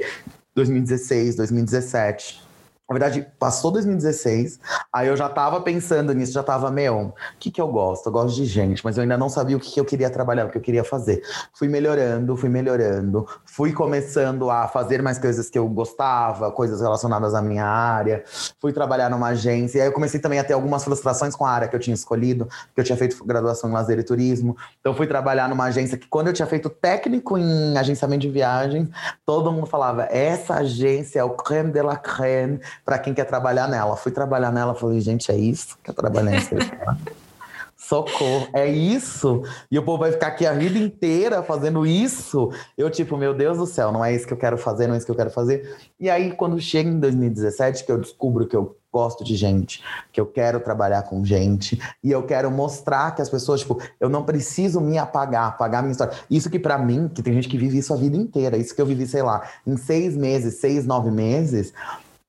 Speaker 2: 2016, 2017, na verdade, passou 2016, aí eu já tava pensando nisso, já tava, meu, o que que eu gosto? Eu gosto de gente, mas eu ainda não sabia o que, que eu queria trabalhar, o que eu queria fazer. Fui melhorando, fui melhorando, fui começando a fazer mais coisas que eu gostava, coisas relacionadas à minha área, fui trabalhar numa agência, e aí eu comecei também a ter algumas frustrações com a área que eu tinha escolhido, porque eu tinha feito graduação em lazer e turismo, então fui trabalhar numa agência que quando eu tinha feito técnico em agenciamento de viagens, todo mundo falava, essa agência é o creme de la creme, para quem quer trabalhar nela. Fui trabalhar nela, falei, gente, é isso? Quer trabalhar nesse [LAUGHS] Socorro, é isso? E o povo vai ficar aqui a vida inteira fazendo isso? Eu, tipo, meu Deus do céu, não é isso que eu quero fazer, não é isso que eu quero fazer. E aí, quando chega em 2017, que eu descubro que eu gosto de gente, que eu quero trabalhar com gente e eu quero mostrar que as pessoas, tipo, eu não preciso me apagar, apagar minha história. Isso que para mim, que tem gente que vive isso a vida inteira, isso que eu vivi, sei lá, em seis meses, seis, nove meses,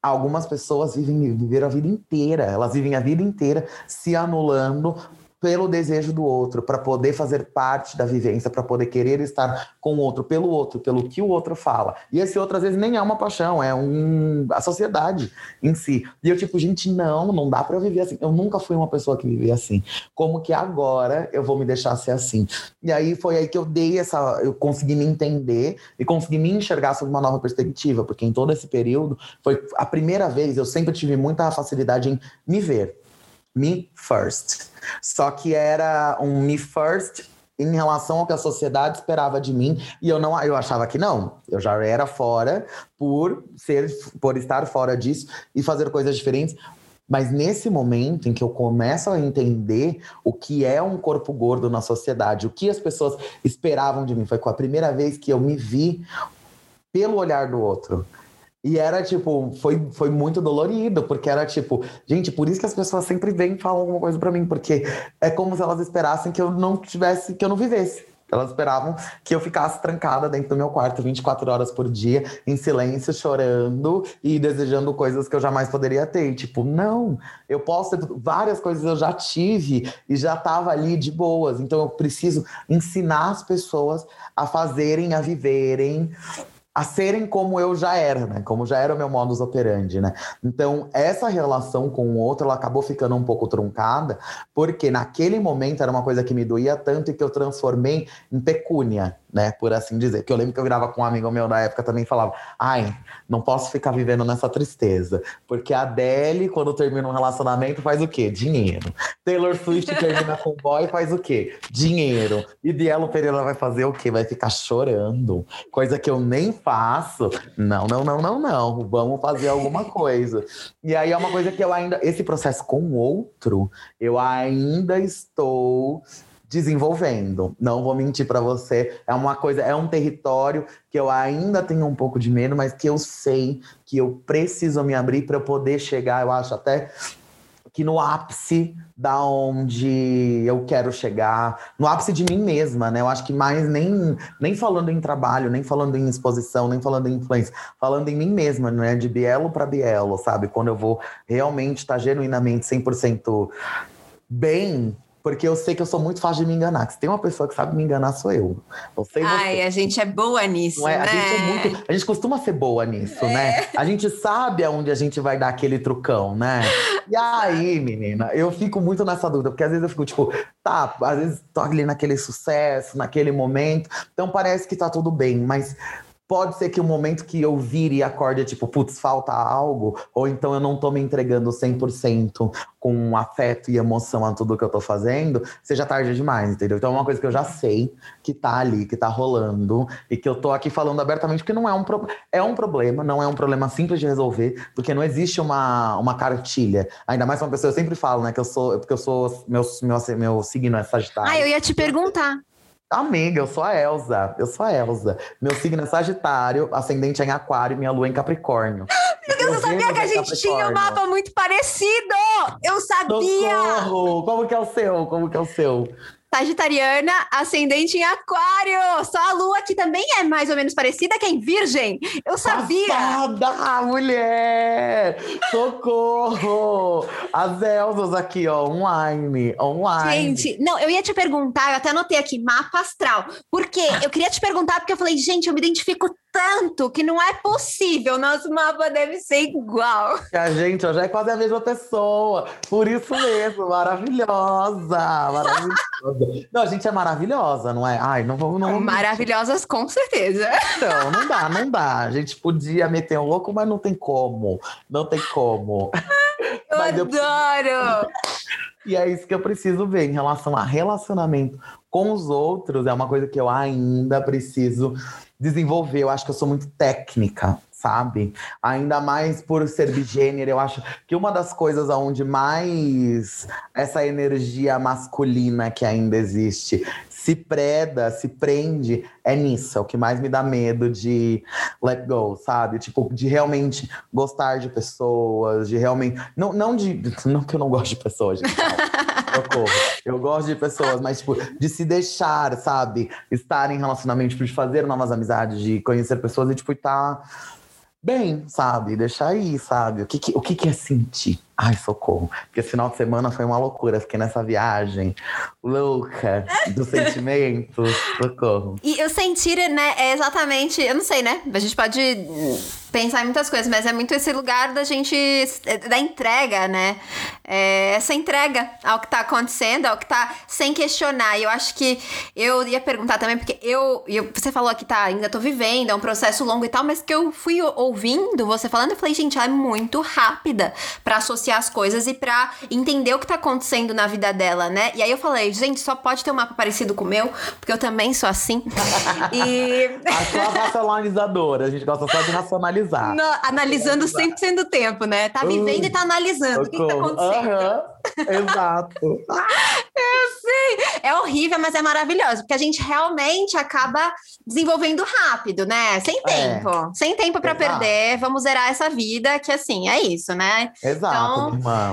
Speaker 2: Algumas pessoas vivem, viveram a vida inteira, elas vivem a vida inteira se anulando pelo desejo do outro, para poder fazer parte da vivência, para poder querer estar com o outro, pelo outro, pelo que o outro fala. E esse outro, às vezes, nem é uma paixão, é um, a sociedade em si. E eu, tipo, gente, não, não dá para eu viver assim. Eu nunca fui uma pessoa que vivia assim. Como que agora eu vou me deixar ser assim? E aí foi aí que eu dei essa. Eu consegui me entender e consegui me enxergar sob uma nova perspectiva, porque em todo esse período foi a primeira vez, eu sempre tive muita facilidade em me ver me first. Só que era um me first em relação ao que a sociedade esperava de mim e eu não eu achava que não. Eu já era fora por ser por estar fora disso e fazer coisas diferentes. Mas nesse momento em que eu começo a entender o que é um corpo gordo na sociedade o que as pessoas esperavam de mim foi com a primeira vez que eu me vi pelo olhar do outro e era tipo, foi, foi muito dolorido, porque era tipo, gente, por isso que as pessoas sempre vêm e falam alguma coisa para mim, porque é como se elas esperassem que eu não tivesse, que eu não vivesse. Elas esperavam que eu ficasse trancada dentro do meu quarto 24 horas por dia, em silêncio, chorando e desejando coisas que eu jamais poderia ter. Tipo, não, eu posso ter várias coisas eu já tive e já estava ali de boas. Então eu preciso ensinar as pessoas a fazerem, a viverem a serem como eu já era, né? Como já era o meu modus operandi, né? Então, essa relação com o outro, ela acabou ficando um pouco truncada, porque naquele momento era uma coisa que me doía tanto e que eu transformei em pecúnia, né? Por assim dizer. Que eu lembro que eu virava com um amigo meu da época também falava: ai, não posso ficar vivendo nessa tristeza. Porque a Adele, quando termina um relacionamento, faz o quê? Dinheiro. Taylor Swift [LAUGHS] termina com o boy, faz o quê? Dinheiro. E Bielo Pereira vai fazer o quê? Vai ficar chorando. Coisa que eu nem faço. Não, não, não, não, não. Vamos fazer alguma coisa. E aí é uma coisa que eu ainda. Esse processo com o outro, eu ainda estou desenvolvendo. Não vou mentir para você, é uma coisa, é um território que eu ainda tenho um pouco de medo, mas que eu sei que eu preciso me abrir para poder chegar, eu acho até que no ápice da onde eu quero chegar, no ápice de mim mesma, né? Eu acho que mais nem, nem falando em trabalho, nem falando em exposição, nem falando em influência, falando em mim mesma, né? De bielo para bielo, sabe? Quando eu vou realmente estar tá genuinamente 100% bem porque eu sei que eu sou muito fácil de me enganar. Se tem uma pessoa que sabe me enganar, sou eu.
Speaker 1: Você Ai, a gente é boa nisso, é?
Speaker 2: né? A gente é muito. A gente costuma ser boa nisso, é. né? A gente sabe aonde a gente vai dar aquele trucão, né? E aí, menina, eu fico muito nessa dúvida, porque às vezes eu fico tipo, tá, às vezes tô ali naquele sucesso, naquele momento, então parece que tá tudo bem, mas Pode ser que o momento que eu vire e acorde é tipo, putz, falta algo, ou então eu não tô me entregando 100% com afeto e emoção a tudo que eu tô fazendo, seja tarde demais, entendeu? Então é uma coisa que eu já sei que tá ali, que tá rolando, e que eu tô aqui falando abertamente, porque não é um problema. É um problema, não é um problema simples de resolver, porque não existe uma, uma cartilha. Ainda mais uma pessoa, eu sempre falo, né, que eu sou, porque eu sou, meu, meu, meu signo é Sagitário.
Speaker 1: Ah, eu ia te perguntar.
Speaker 2: Amiga, eu sou a Elsa. Eu sou a Elsa. Meu signo é Sagitário, ascendente é em Aquário e minha lua é em Capricórnio.
Speaker 1: Meu Deus, eu sabia que a gente tinha um mapa muito parecido! Eu sabia!
Speaker 2: Socorro! Como que é o seu? Como que é o seu?
Speaker 1: Sagitariana, ascendente em Aquário. Só a Lua, que também é mais ou menos parecida, que é em Virgem. Eu sabia.
Speaker 2: Passada, mulher! Socorro! As Elsas aqui, ó, online, online.
Speaker 1: Gente, não, eu ia te perguntar, eu até anotei aqui, mapa astral. Por quê? Eu queria te perguntar, porque eu falei, gente, eu me identifico tanto que não é possível. Nosso mapa deve ser igual.
Speaker 2: A gente ó, já é quase a mesma pessoa. Por isso mesmo, maravilhosa, maravilhosa. Não, a gente é maravilhosa, não é? Ai, não vamos. Não...
Speaker 1: Maravilhosas, com certeza.
Speaker 2: Então, não dá, não dá. A gente podia meter um louco, mas não tem como. Não tem como.
Speaker 1: Eu mas adoro! Eu...
Speaker 2: E é isso que eu preciso ver em relação a relacionamento com os outros. É uma coisa que eu ainda preciso desenvolver. Eu acho que eu sou muito técnica, sabe? Ainda mais por ser bigênero, eu acho que uma das coisas onde mais essa energia masculina que ainda existe se preda, se prende, é nisso. É o que mais me dá medo de let go, sabe? Tipo, de realmente gostar de pessoas, de realmente. Não, não de. Não que eu não gosto de pessoas, gente. [LAUGHS] Socorro. Eu gosto de pessoas, mas, tipo, de se deixar, sabe? Estar em relacionamento, tipo, de fazer novas amizades, de conhecer pessoas e, tipo, estar. Tá bem, sabe? Deixar aí, sabe? O que, que o que, que é sentir? Ai, socorro. Porque esse final de semana foi uma loucura. Fiquei nessa viagem louca dos [LAUGHS] sentimentos. Socorro.
Speaker 1: E o sentir, né, é exatamente. Eu não sei, né? A gente pode pensar em muitas coisas, mas é muito esse lugar da gente. da entrega, né? É essa entrega ao que tá acontecendo, ao que tá sem questionar. E eu acho que eu ia perguntar também, porque eu. eu você falou que tá, ainda tô vivendo, é um processo longo e tal, mas que eu fui ouvindo você falando, eu falei, gente, ela é muito rápida para associar as coisas e para entender o que tá acontecendo na vida dela, né? E aí eu falei, gente, só pode ter um mapa parecido com o meu, porque eu também sou assim. [LAUGHS]
Speaker 2: e. A sua racionalizadora, a gente gosta só de racionalizar.
Speaker 1: No, analisando analisar. 100% do tempo, né? Tá vivendo uh, e tá analisando. O que, que tá acontecendo?
Speaker 2: Uhum, exato. [LAUGHS]
Speaker 1: Eu sei. É horrível, mas é maravilhoso, porque a gente realmente acaba desenvolvendo rápido, né? Sem é. tempo. É. Sem tempo para perder. Vamos zerar essa vida, que assim, é isso, né?
Speaker 2: Exato, então...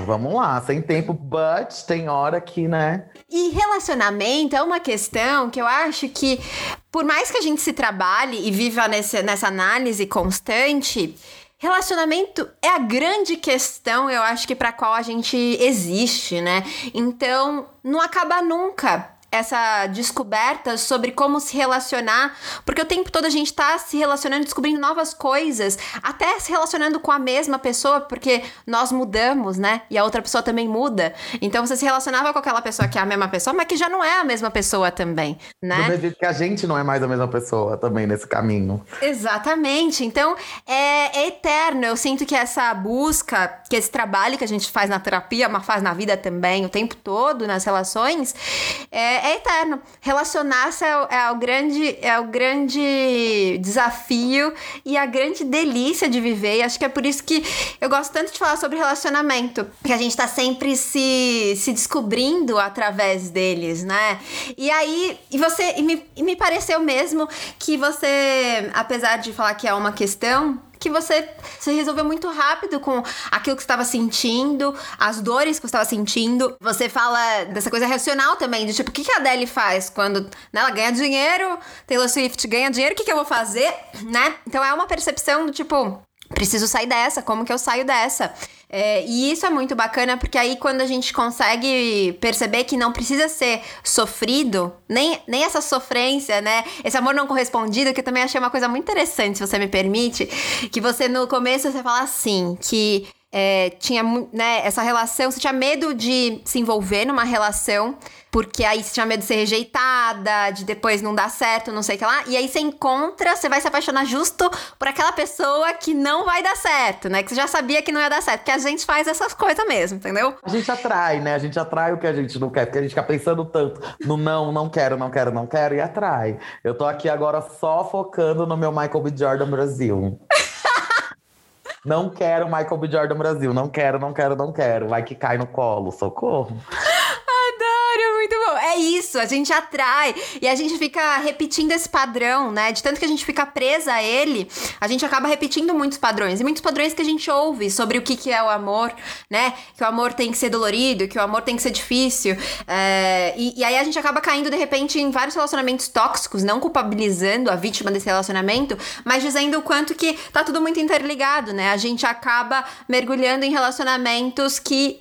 Speaker 2: Vamos lá. Sem tempo, but tem hora que, né?
Speaker 1: E relacionamento é uma questão que eu acho que por mais que a gente se trabalhe e viva nesse, nessa análise constante, relacionamento é a grande questão, eu acho que para qual a gente existe, né? Então, não acaba nunca essa descoberta sobre como se relacionar, porque o tempo todo a gente tá se relacionando, descobrindo novas coisas, até se relacionando com a mesma pessoa, porque nós mudamos, né? E a outra pessoa também muda. Então você se relacionava com aquela pessoa que é a mesma pessoa, mas que já não é a mesma pessoa também, né?
Speaker 2: Do mesmo que a gente não é mais a mesma pessoa também nesse caminho.
Speaker 1: Exatamente. Então é, é eterno. Eu sinto que essa busca, que esse trabalho que a gente faz na terapia, mas faz na vida também, o tempo todo, nas relações, é, é eterno. Relacionar-se é, é, o grande, é o grande desafio e a grande delícia de viver. E acho que é por isso que eu gosto tanto de falar sobre relacionamento. Porque a gente tá sempre se, se descobrindo através deles, né? E aí, e você, e me, e me pareceu mesmo que você, apesar de falar que é uma questão, que você se resolveu muito rápido com aquilo que você estava sentindo, as dores que você estava sentindo. Você fala dessa coisa racional também, de tipo, o que, que a Adele faz quando né, ela ganha dinheiro, Taylor Swift ganha dinheiro, o que, que eu vou fazer, né? Então é uma percepção do tipo, preciso sair dessa, como que eu saio dessa? É, e isso é muito bacana porque aí quando a gente consegue perceber que não precisa ser sofrido, nem, nem essa sofrência, né? Esse amor não correspondido, que eu também achei uma coisa muito interessante, se você me permite, que você no começo você fala assim, que é, tinha né, essa relação, você tinha medo de se envolver numa relação porque aí você tinha medo de ser rejeitada, de depois não dar certo, não sei o que lá. E aí você encontra, você vai se apaixonar justo por aquela pessoa que não vai dar certo, né? Que você já sabia que não ia dar certo. Porque a gente faz essas coisas mesmo, entendeu?
Speaker 2: A gente atrai, né? A gente atrai o que a gente não quer, porque a gente fica pensando tanto no não, não quero, não quero, não quero, e atrai. Eu tô aqui agora só focando no meu Michael B. Jordan Brasil. [LAUGHS] Não quero Michael B. Jordan Brasil. Não quero, não quero, não quero. Vai que cai no colo. Socorro
Speaker 1: isso, a gente atrai e a gente fica repetindo esse padrão, né? De tanto que a gente fica presa a ele, a gente acaba repetindo muitos padrões. E muitos padrões que a gente ouve sobre o que, que é o amor, né? Que o amor tem que ser dolorido, que o amor tem que ser difícil. É, e, e aí a gente acaba caindo, de repente, em vários relacionamentos tóxicos, não culpabilizando a vítima desse relacionamento, mas dizendo o quanto que tá tudo muito interligado, né? A gente acaba mergulhando em relacionamentos que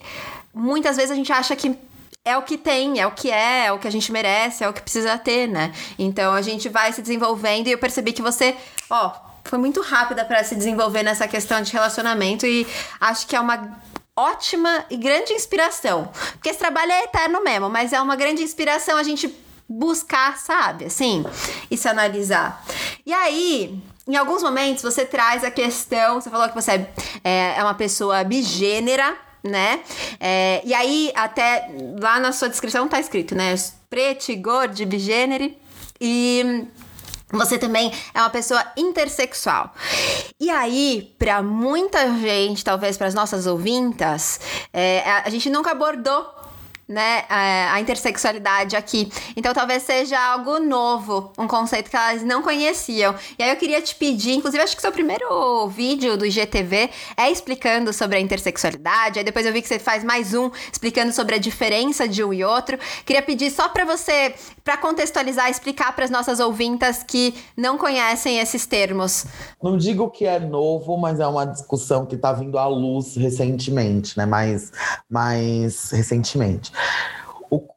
Speaker 1: muitas vezes a gente acha que é o que tem, é o que é, é o que a gente merece, é o que precisa ter, né? Então a gente vai se desenvolvendo e eu percebi que você, ó, foi muito rápida para se desenvolver nessa questão de relacionamento e acho que é uma ótima e grande inspiração. Porque esse trabalho é eterno mesmo, mas é uma grande inspiração a gente buscar, sabe? Assim, e se analisar. E aí, em alguns momentos você traz a questão, você falou que você é, é uma pessoa bigênera, né? É, e aí, até lá na sua descrição tá escrito, né? Preto, gordo, bigênero. E você também é uma pessoa intersexual. E aí, para muita gente, talvez para as nossas ouvintas, é, a gente nunca abordou né, a, a, intersexualidade aqui. Então talvez seja algo novo, um conceito que elas não conheciam. E aí eu queria te pedir, inclusive acho que seu primeiro vídeo do IGTV é explicando sobre a intersexualidade. Aí depois eu vi que você faz mais um explicando sobre a diferença de um e outro. Queria pedir só para você, para contextualizar, explicar para as nossas ouvintas que não conhecem esses termos.
Speaker 2: Não digo que é novo, mas é uma discussão que está vindo à luz recentemente, né? Mais, mais recentemente.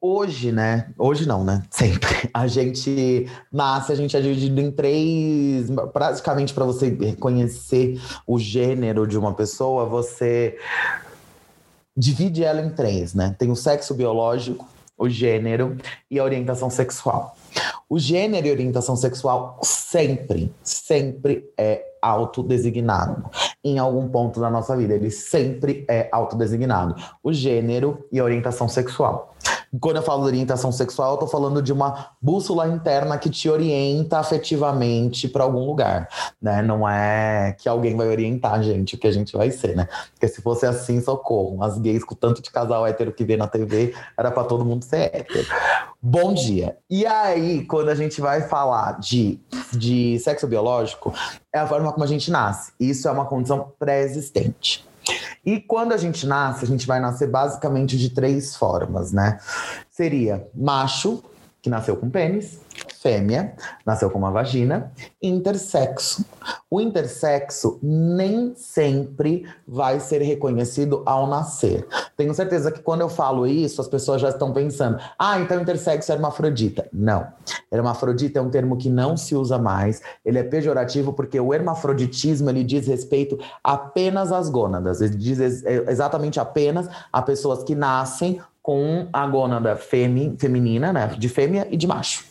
Speaker 2: Hoje, né? Hoje não, né? [LAUGHS] Sempre. A gente nasce, a gente é dividido em três. Praticamente, para você reconhecer o gênero de uma pessoa, você divide ela em três, né? Tem o sexo biológico, o gênero e a orientação sexual. O gênero e orientação sexual sempre, sempre é autodesignado. Em algum ponto da nossa vida, ele sempre é autodesignado. O gênero e a orientação sexual. Quando eu falo de orientação sexual, eu tô falando de uma bússola interna que te orienta afetivamente para algum lugar, né? Não é que alguém vai orientar a gente o que a gente vai ser, né? Porque se fosse assim, socorro. As gays com tanto de casal hétero que vê na TV, era para todo mundo ser hétero. Bom dia. E aí, quando a gente vai falar de, de sexo biológico, é a forma como a gente nasce. Isso é uma condição pré-existente. E quando a gente nasce, a gente vai nascer basicamente de três formas, né? Seria macho, que nasceu com pênis, fêmea, nasceu com uma vagina, intersexo. O intersexo nem sempre vai ser reconhecido ao nascer. Tenho certeza que quando eu falo isso, as pessoas já estão pensando: ah, então intersexo é hermafrodita. Não. Hermafrodita é um termo que não se usa mais, ele é pejorativo porque o hermafroditismo ele diz respeito apenas às gônadas, ele diz exatamente apenas a pessoas que nascem com a gônada femi, feminina, né, de fêmea e de macho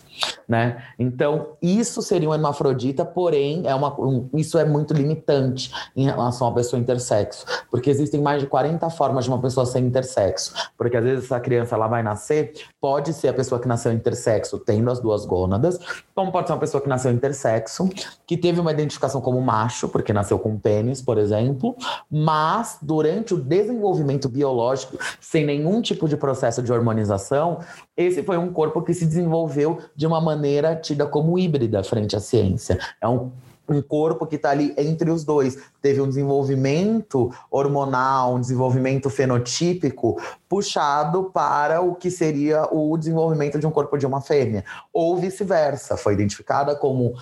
Speaker 2: né? Então, isso seria um hermafrodita, porém, é uma, um, isso é muito limitante em relação à pessoa intersexo, porque existem mais de 40 formas de uma pessoa ser intersexo, porque às vezes essa criança ela vai nascer, pode ser a pessoa que nasceu intersexo tendo as duas gônadas, como pode ser uma pessoa que nasceu intersexo, que teve uma identificação como macho, porque nasceu com pênis, por exemplo, mas durante o desenvolvimento biológico, sem nenhum tipo de processo de hormonização, esse foi um corpo que se desenvolveu de uma maneira tida como híbrida frente à ciência. É um um corpo que está ali entre os dois. Teve um desenvolvimento hormonal, um desenvolvimento fenotípico puxado para o que seria o desenvolvimento de um corpo de uma fêmea. Ou vice-versa, foi identificada como,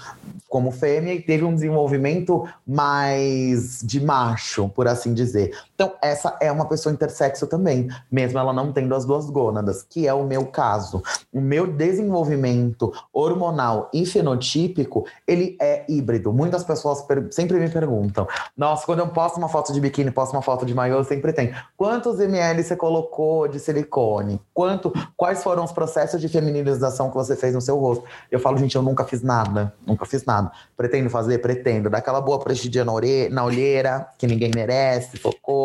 Speaker 2: como fêmea e teve um desenvolvimento mais de macho, por assim dizer. Então, essa é uma pessoa intersexo também, mesmo ela não tendo as duas gônadas, que é o meu caso. O meu desenvolvimento hormonal e fenotípico, ele é híbrido. Muitas pessoas sempre me perguntam: nossa, quando eu posto uma foto de biquíni, posto uma foto de maiô, sempre tem. Quantos ml você colocou de silicone? Quanto, quais foram os processos de feminilização que você fez no seu rosto? Eu falo, gente, eu nunca fiz nada. Nunca fiz nada. Pretendo fazer? Pretendo. Dá aquela boa prestigia na, na olheira, que ninguém merece, socorro.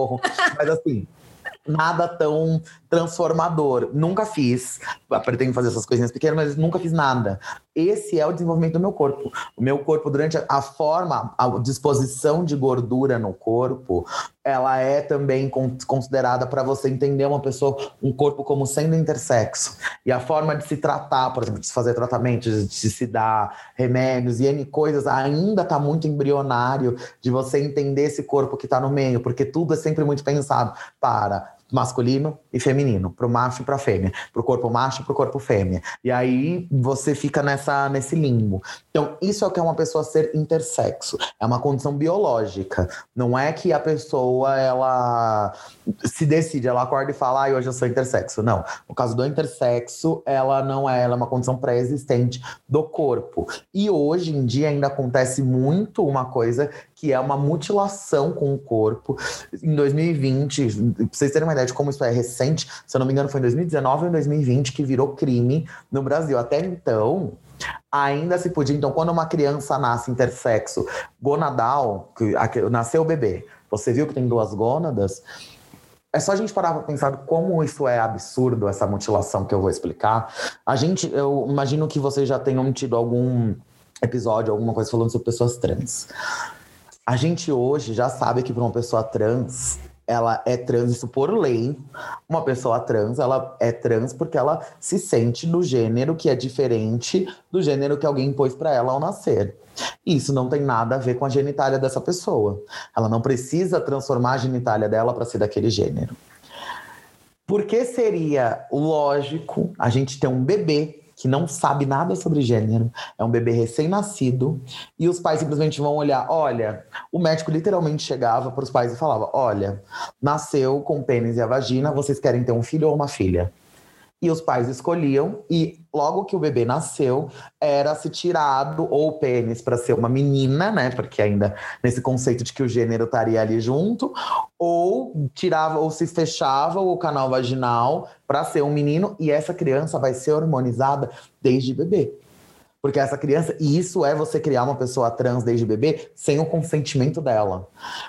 Speaker 2: Mas assim nada tão transformador. Nunca fiz. Pretendo fazer essas coisinhas pequenas, mas nunca fiz nada. Esse é o desenvolvimento do meu corpo. O meu corpo, durante a forma, a disposição de gordura no corpo, ela é também considerada para você entender uma pessoa, um corpo como sendo intersexo. E a forma de se tratar, por exemplo, de se fazer tratamentos, de se dar remédios e N coisas, ainda está muito embrionário de você entender esse corpo que está no meio, porque tudo é sempre muito pensado para masculino e feminino, para o macho e para a fêmea, para o corpo macho e para o corpo fêmea. E aí você fica nessa, nesse limbo. Então, isso é o que é uma pessoa ser intersexo. É uma condição biológica. Não é que a pessoa ela se decide, ela acorda e fala, ah, hoje eu sou intersexo. Não. No caso do intersexo, ela não é, ela é uma condição pré-existente do corpo. E hoje em dia ainda acontece muito uma coisa que é uma mutilação com o corpo. Em 2020, pra vocês terem uma ideia de como isso é recente, se eu não me engano, foi em 2019 ou em 2020 que virou crime no Brasil. Até então, ainda se podia. Então, quando uma criança nasce intersexo, gonadal, que, nasceu o bebê, você viu que tem duas gônadas. É só a gente parar para pensar como isso é absurdo, essa mutilação que eu vou explicar. A gente, eu imagino que vocês já tenham tido algum episódio, alguma coisa falando sobre pessoas trans. A gente hoje já sabe que para uma pessoa trans, ela é trans, isso por lei. Uma pessoa trans, ela é trans porque ela se sente do gênero que é diferente do gênero que alguém pôs para ela ao nascer. Isso não tem nada a ver com a genitália dessa pessoa. Ela não precisa transformar a genitália dela para ser daquele gênero. Por que seria lógico a gente ter um bebê que não sabe nada sobre gênero, é um bebê recém-nascido, e os pais simplesmente vão olhar: olha, o médico literalmente chegava para os pais e falava: olha, nasceu com o pênis e a vagina, vocês querem ter um filho ou uma filha? E os pais escolhiam, e logo que o bebê nasceu, era se tirado ou o pênis para ser uma menina, né? Porque ainda nesse conceito de que o gênero estaria ali junto, ou tirava ou se fechava o canal vaginal para ser um menino, e essa criança vai ser hormonizada desde bebê. Porque essa criança, e isso é você criar uma pessoa trans desde bebê sem o consentimento dela.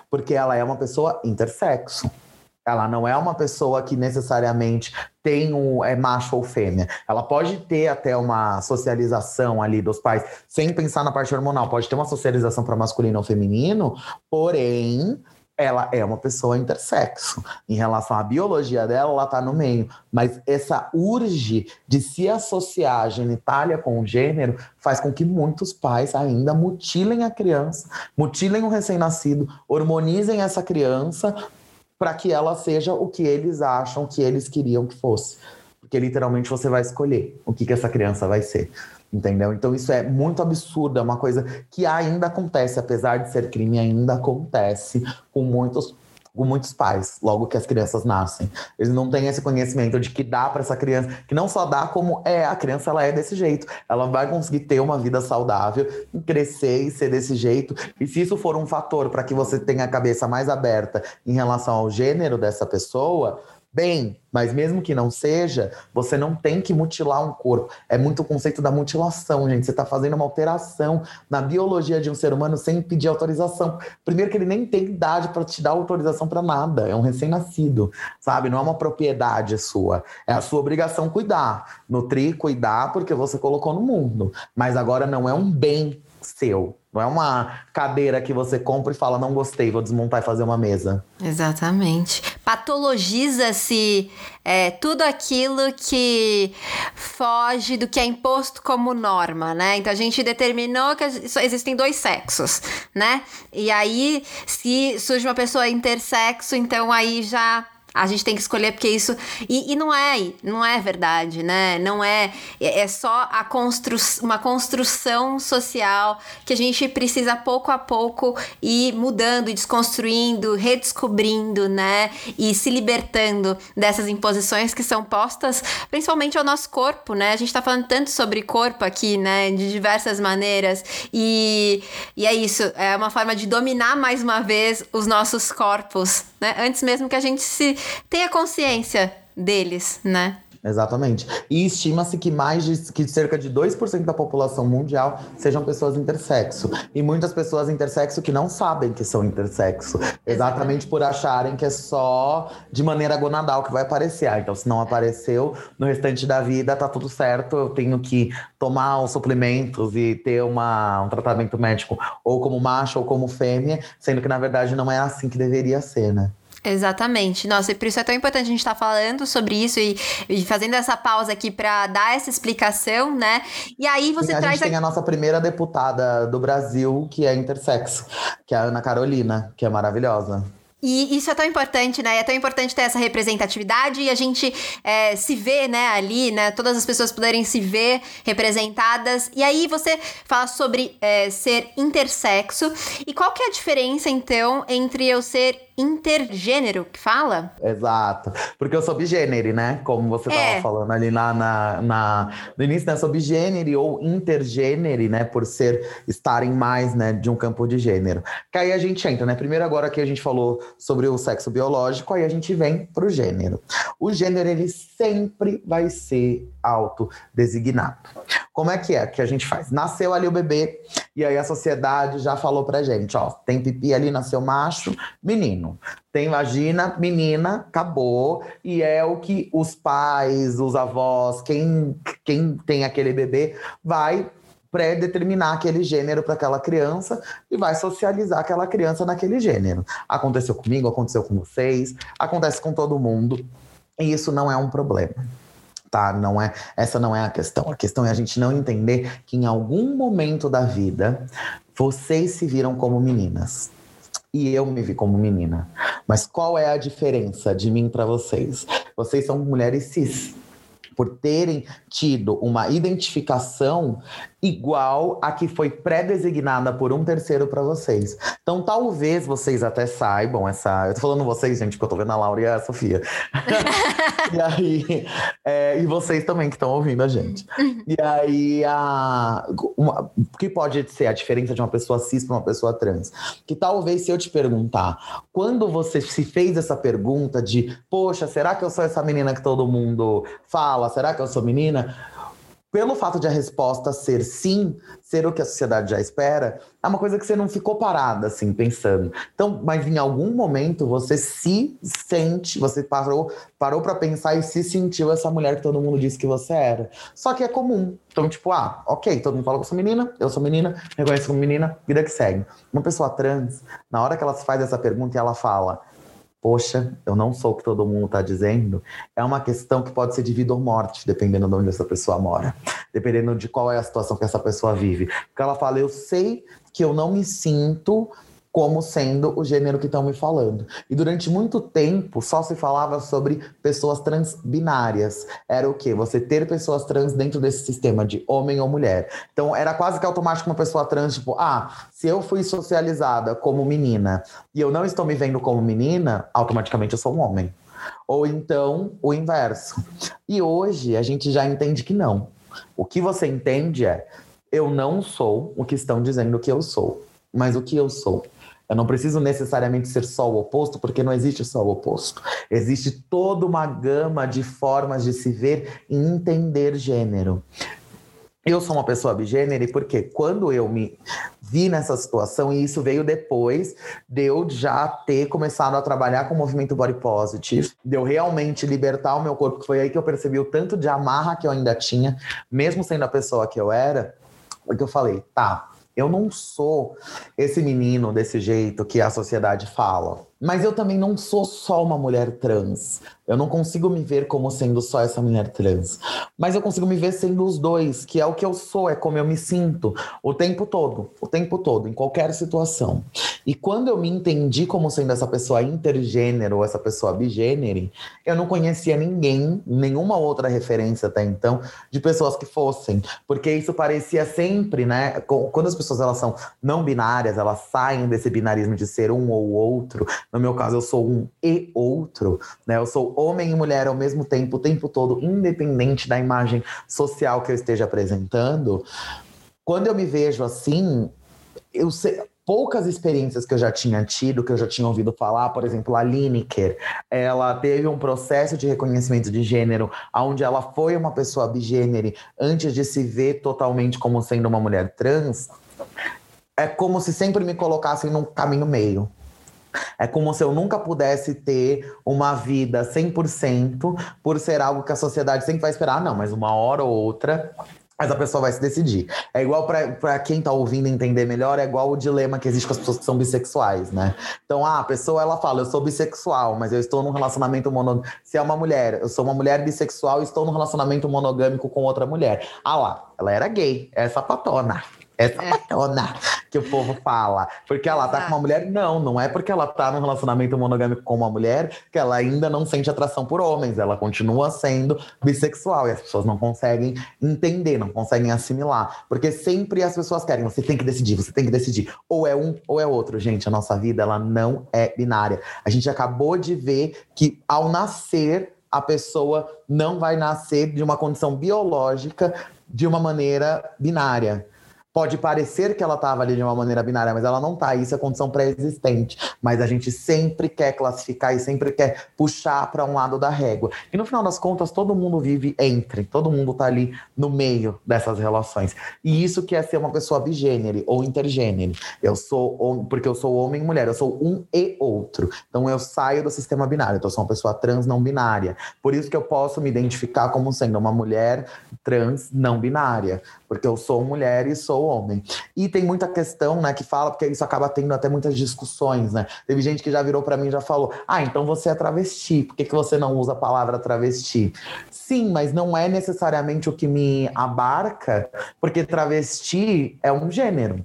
Speaker 2: Porque ela é uma pessoa intersexo. Ela não é uma pessoa que necessariamente tem um é macho ou fêmea. Ela pode ter até uma socialização ali dos pais, sem pensar na parte hormonal. Pode ter uma socialização para masculino ou feminino, porém ela é uma pessoa intersexo. Em relação à biologia dela, ela está no meio. Mas essa urge de se associar a genitália com o gênero faz com que muitos pais ainda mutilem a criança, mutilem o recém-nascido, hormonizem essa criança para que ela seja o que eles acham que eles queriam que fosse. Porque literalmente você vai escolher o que, que essa criança vai ser. Entendeu? Então isso é muito absurdo, é uma coisa que ainda acontece, apesar de ser crime, ainda acontece com muitos com muitos pais, logo que as crianças nascem. Eles não têm esse conhecimento de que dá para essa criança, que não só dá como é, a criança ela é desse jeito. Ela vai conseguir ter uma vida saudável, crescer e ser desse jeito. E se isso for um fator para que você tenha a cabeça mais aberta em relação ao gênero dessa pessoa, bem, mas mesmo que não seja, você não tem que mutilar um corpo. É muito o conceito da mutilação, gente. Você está fazendo uma alteração na biologia de um ser humano sem pedir autorização. Primeiro que ele nem tem idade para te dar autorização para nada. É um recém-nascido, sabe? Não é uma propriedade sua. É a sua obrigação cuidar, nutrir, cuidar, porque você colocou no mundo. Mas agora não é um bem seu. Não é uma cadeira que você compra e fala, não gostei, vou desmontar e fazer uma mesa.
Speaker 1: Exatamente. Patologiza-se é, tudo aquilo que foge do que é imposto como norma, né? Então a gente determinou que existem dois sexos, né? E aí, se surge uma pessoa intersexo, então aí já a gente tem que escolher porque isso. E, e, não é, não é verdade, né? Não é. É, é só a constru, uma construção social que a gente precisa pouco a pouco ir mudando, desconstruindo, redescobrindo, né? E se libertando dessas imposições que são postas principalmente ao nosso corpo, né? A gente tá falando tanto sobre corpo aqui, né? De diversas maneiras. E E é isso, é uma forma de dominar mais uma vez os nossos corpos, né? Antes mesmo que a gente se tenha consciência deles, né?
Speaker 2: Exatamente. E estima-se que mais de que cerca de 2% da população mundial sejam pessoas intersexo. E muitas pessoas intersexo que não sabem que são intersexo. Exatamente por acharem que é só de maneira gonadal que vai aparecer. Ah, então se não apareceu, no restante da vida tá tudo certo, eu tenho que tomar os suplementos e ter uma, um tratamento médico ou como macho ou como fêmea, sendo que na verdade não é assim que deveria ser, né?
Speaker 1: Exatamente. Nossa, e por isso é tão importante a gente estar tá falando sobre isso e, e, fazendo essa pausa aqui para dar essa explicação, né? E aí você
Speaker 2: e a
Speaker 1: traz.
Speaker 2: Gente a... tem a nossa primeira deputada do Brasil, que é intersexo, que é a Ana Carolina, que é maravilhosa.
Speaker 1: E isso é tão importante, né? É tão importante ter essa representatividade e a gente é, se ver, né, ali, né? Todas as pessoas poderem se ver representadas. E aí você fala sobre é, ser intersexo. E qual que é a diferença, então, entre eu ser intergênero que fala?
Speaker 2: Exato. Porque eu sou bigênero, né? Como você estava é. falando ali na, na, na, no início, né? Sou bigênero ou intergênero, né? Por ser, estarem mais, né? De um campo de gênero. Que aí a gente entra, né? Primeiro agora que a gente falou sobre o sexo biológico, aí a gente vem pro gênero. O gênero, ele sempre vai ser autodesignado. Como é que é que a gente faz? Nasceu ali o bebê, e aí a sociedade já falou pra gente, ó, tem pipi ali, nasceu macho, menino. Tem vagina, menina, acabou. E é o que os pais, os avós, quem, quem tem aquele bebê, vai pré-determinar aquele gênero para aquela criança e vai socializar aquela criança naquele gênero. Aconteceu comigo, aconteceu com vocês, acontece com todo mundo. E isso não é um problema tá? Não é, essa não é a questão. A questão é a gente não entender que em algum momento da vida vocês se viram como meninas. E eu me vi como menina. Mas qual é a diferença de mim para vocês? Vocês são mulheres cis por terem tido uma identificação igual a que foi pré-designada por um terceiro para vocês. Então, talvez vocês até saibam essa. Eu tô falando vocês, gente, porque eu tô vendo a Laura e a Sofia. [LAUGHS] e aí. É, e vocês também que estão ouvindo a gente. E aí, a, uma, o que pode ser a diferença de uma pessoa cis para uma pessoa trans? Que talvez, se eu te perguntar, quando você se fez essa pergunta de, poxa, será que eu sou essa menina que todo mundo fala? Será que eu sou menina? Pelo fato de a resposta ser sim, ser o que a sociedade já espera, é uma coisa que você não ficou parada, assim, pensando. Então, mas em algum momento você se sente, você parou parou para pensar e se sentiu essa mulher que todo mundo disse que você era. Só que é comum. Então, tipo, ah, ok, todo mundo fala que eu sou menina, eu sou menina, reconheço como menina, vida que segue. Uma pessoa trans, na hora que ela faz essa pergunta e ela fala, poxa, eu não sou o que todo mundo está dizendo, é uma questão que pode ser de vida ou morte, dependendo de onde essa pessoa mora, dependendo de qual é a situação que essa pessoa vive. Porque ela fala, eu sei que eu não me sinto como sendo o gênero que estão me falando. E durante muito tempo só se falava sobre pessoas transbinárias. Era o quê? Você ter pessoas trans dentro desse sistema de homem ou mulher. Então era quase que automático uma pessoa trans, tipo, ah, se eu fui socializada como menina e eu não estou me vendo como menina, automaticamente eu sou um homem. Ou então o inverso. E hoje a gente já entende que não. O que você entende é eu não sou o que estão dizendo que eu sou, mas o que eu sou. Eu não preciso necessariamente ser só o oposto, porque não existe só o oposto. Existe toda uma gama de formas de se ver e entender gênero. Eu sou uma pessoa bigênero porque quando eu me vi nessa situação, e isso veio depois de eu já ter começado a trabalhar com o movimento body positive, de eu realmente libertar o meu corpo, foi aí que eu percebi o tanto de amarra que eu ainda tinha, mesmo sendo a pessoa que eu era, porque eu falei, tá, eu não sou esse menino desse jeito que a sociedade fala. Mas eu também não sou só uma mulher trans. Eu não consigo me ver como sendo só essa mulher trans. Mas eu consigo me ver sendo os dois, que é o que eu sou, é como eu me sinto o tempo todo, o tempo todo, em qualquer situação. E quando eu me entendi como sendo essa pessoa intergênero ou essa pessoa bigênero, eu não conhecia ninguém, nenhuma outra referência até então, de pessoas que fossem. Porque isso parecia sempre, né? Quando as pessoas elas são não binárias, elas saem desse binarismo de ser um ou outro no meu caso, eu sou um e outro, né? Eu sou homem e mulher ao mesmo tempo, o tempo todo, independente da imagem social que eu esteja apresentando. Quando eu me vejo assim, eu sei, poucas experiências que eu já tinha tido, que eu já tinha ouvido falar, por exemplo, a Lineker, ela teve um processo de reconhecimento de gênero, onde ela foi uma pessoa bigênero antes de se ver totalmente como sendo uma mulher trans. É como se sempre me colocassem num caminho meio. É como se eu nunca pudesse ter uma vida 100% por ser algo que a sociedade sempre vai esperar. Ah, não, mas uma hora ou outra mas a pessoa vai se decidir. É igual para quem tá ouvindo entender melhor, é igual o dilema que existe com as pessoas que são bissexuais, né? Então, ah, a pessoa ela fala, eu sou bissexual, mas eu estou num relacionamento monogâmico. Se é uma mulher, eu sou uma mulher bissexual e estou num relacionamento monogâmico com outra mulher. Ah lá, ela era gay, é sapatona. Essa é. patona que o povo fala. Porque ela tá com uma mulher? Não, não é porque ela tá num relacionamento monogâmico com uma mulher que ela ainda não sente atração por homens. Ela continua sendo bissexual. E as pessoas não conseguem entender, não conseguem assimilar. Porque sempre as pessoas querem, você tem que decidir, você tem que decidir. Ou é um ou é outro. Gente, a nossa vida, ela não é binária. A gente acabou de ver que ao nascer, a pessoa não vai nascer de uma condição biológica de uma maneira binária. Pode parecer que ela estava ali de uma maneira binária, mas ela não está. Isso é condição pré-existente. Mas a gente sempre quer classificar e sempre quer puxar para um lado da régua. E no final das contas, todo mundo vive entre, todo mundo está ali no meio dessas relações. E isso que é ser uma pessoa bigênero ou intergênero. Eu sou porque eu sou homem e mulher, eu sou um e outro. Então eu saio do sistema binário. Então eu sou uma pessoa trans não binária. Por isso que eu posso me identificar como sendo uma mulher trans não binária, porque eu sou mulher e sou homem. E tem muita questão, né, que fala, porque isso acaba tendo até muitas discussões, né? Teve gente que já virou para mim e já falou: ah, então você é travesti, por que, que você não usa a palavra travesti? Sim, mas não é necessariamente o que me abarca, porque travesti é um gênero.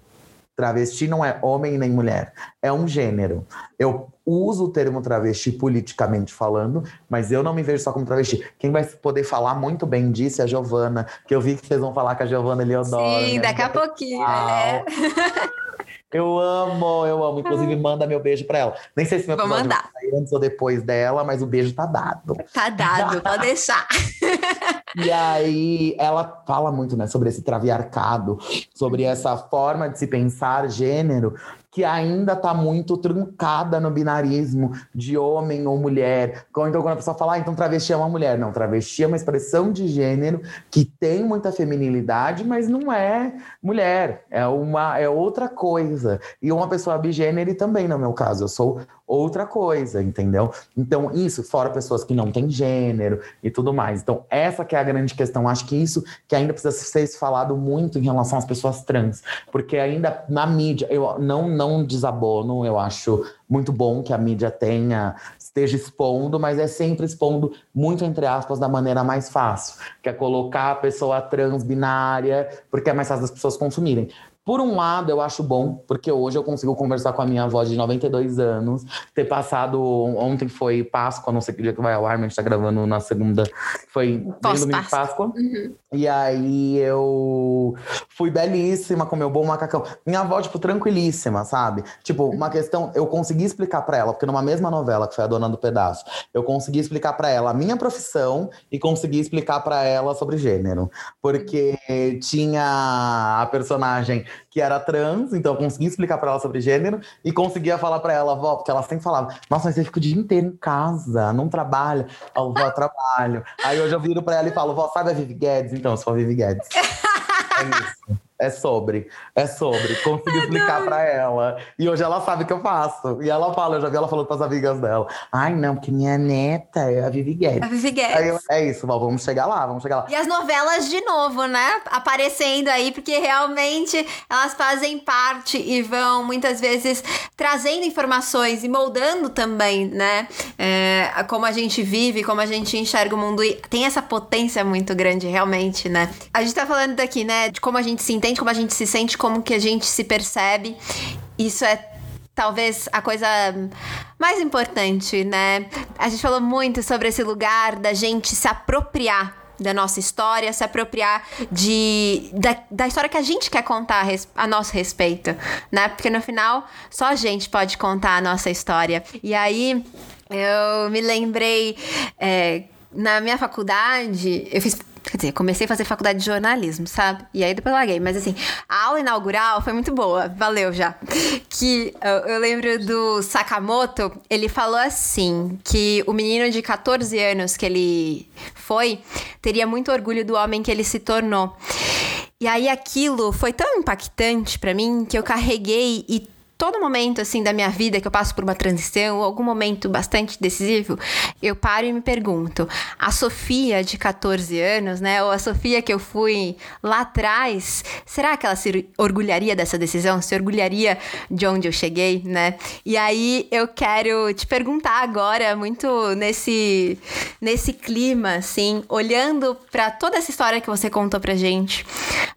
Speaker 2: Travesti não é homem nem mulher, é um gênero. Eu uso o termo travesti politicamente falando, mas eu não me vejo só como travesti. Quem vai poder falar muito bem disso é a Giovana, que eu vi que vocês vão falar com a Giovana Eliodoro.
Speaker 1: Sim, daqui a pouquinho. Né? [LAUGHS]
Speaker 2: Eu amo, eu amo. Inclusive, manda meu beijo pra ela. Nem sei se meu
Speaker 1: episódio vai
Speaker 2: sair antes ou depois dela, mas o beijo tá dado.
Speaker 1: Tá dado, pode deixar. [LAUGHS]
Speaker 2: E aí, ela fala muito, né, sobre esse traviarcado, sobre essa forma de se pensar gênero, que ainda está muito truncada no binarismo de homem ou mulher. Então, quando a pessoa fala, ah, então travesti é uma mulher. Não, travesti é uma expressão de gênero que tem muita feminilidade, mas não é mulher. É, uma, é outra coisa. E uma pessoa bigênero também, no meu caso. Eu sou outra coisa, entendeu? Então, isso, fora pessoas que não têm gênero e tudo mais. Então, essa que é a grande questão. Acho que isso que ainda precisa ser falado muito em relação às pessoas trans. Porque ainda na mídia, eu não, não desabono, eu acho muito bom que a mídia tenha, esteja expondo, mas é sempre expondo muito, entre aspas, da maneira mais fácil, que é colocar a pessoa trans binária, porque é mais fácil das pessoas consumirem. Por um lado, eu acho bom, porque hoje eu consigo conversar com a minha avó de 92 anos, ter passado. Ontem foi Páscoa, não sei que dia que vai ao ar, mas a gente tá gravando na segunda. Foi domingo de Páscoa. Uhum. E aí eu fui belíssima, com meu bom macacão. Minha avó, tipo, tranquilíssima, sabe? Tipo, uma questão, eu consegui explicar para ela, porque numa mesma novela, que foi a Dona do Pedaço, eu consegui explicar para ela a minha profissão e consegui explicar para ela sobre gênero. Porque tinha a personagem que era trans, então eu conseguia explicar para ela sobre gênero e conseguia falar para ela, vó, porque ela sempre falava: Nossa, mas você fica o dia inteiro em casa, não trabalha. Eu, vó, trabalho. Aí hoje eu viro para ela e falo: Vó, sabe a Vivi Guedes? Então, eu sou a Vivi Guedes. [LAUGHS] é isso. É sobre, é sobre. Consegui explicar para ela. E hoje ela sabe o que eu faço. E ela fala, eu já vi ela falando pras amigas dela. Ai, não, porque minha neta é a Vivi Guedes.
Speaker 1: A Vivi Guedes.
Speaker 2: Aí, é isso, Val, vamos chegar lá, vamos chegar lá.
Speaker 1: E as novelas de novo, né? Aparecendo aí, porque realmente elas fazem parte e vão muitas vezes trazendo informações e moldando também, né? É, como a gente vive, como a gente enxerga o mundo. E tem essa potência muito grande, realmente, né? A gente tá falando daqui, né, de como a gente se entende, como a gente se sente, como que a gente se percebe. Isso é talvez a coisa mais importante, né? A gente falou muito sobre esse lugar da gente se apropriar da nossa história, se apropriar de, da, da história que a gente quer contar a, a nosso respeito, né? Porque no final só a gente pode contar a nossa história. E aí eu me lembrei é, na minha faculdade, eu fiz Quer dizer, comecei a fazer faculdade de jornalismo, sabe? E aí depois larguei. Mas assim, a aula inaugural foi muito boa. Valeu já. Que eu lembro do Sakamoto, ele falou assim: que o menino de 14 anos que ele foi teria muito orgulho do homem que ele se tornou. E aí aquilo foi tão impactante para mim que eu carreguei e todo momento assim da minha vida que eu passo por uma transição, algum momento bastante decisivo, eu paro e me pergunto: a Sofia de 14 anos, né, ou a Sofia que eu fui lá atrás, será que ela se orgulharia dessa decisão? Se orgulharia de onde eu cheguei, né? E aí eu quero te perguntar agora, muito nesse nesse clima assim, olhando para toda essa história que você contou pra gente,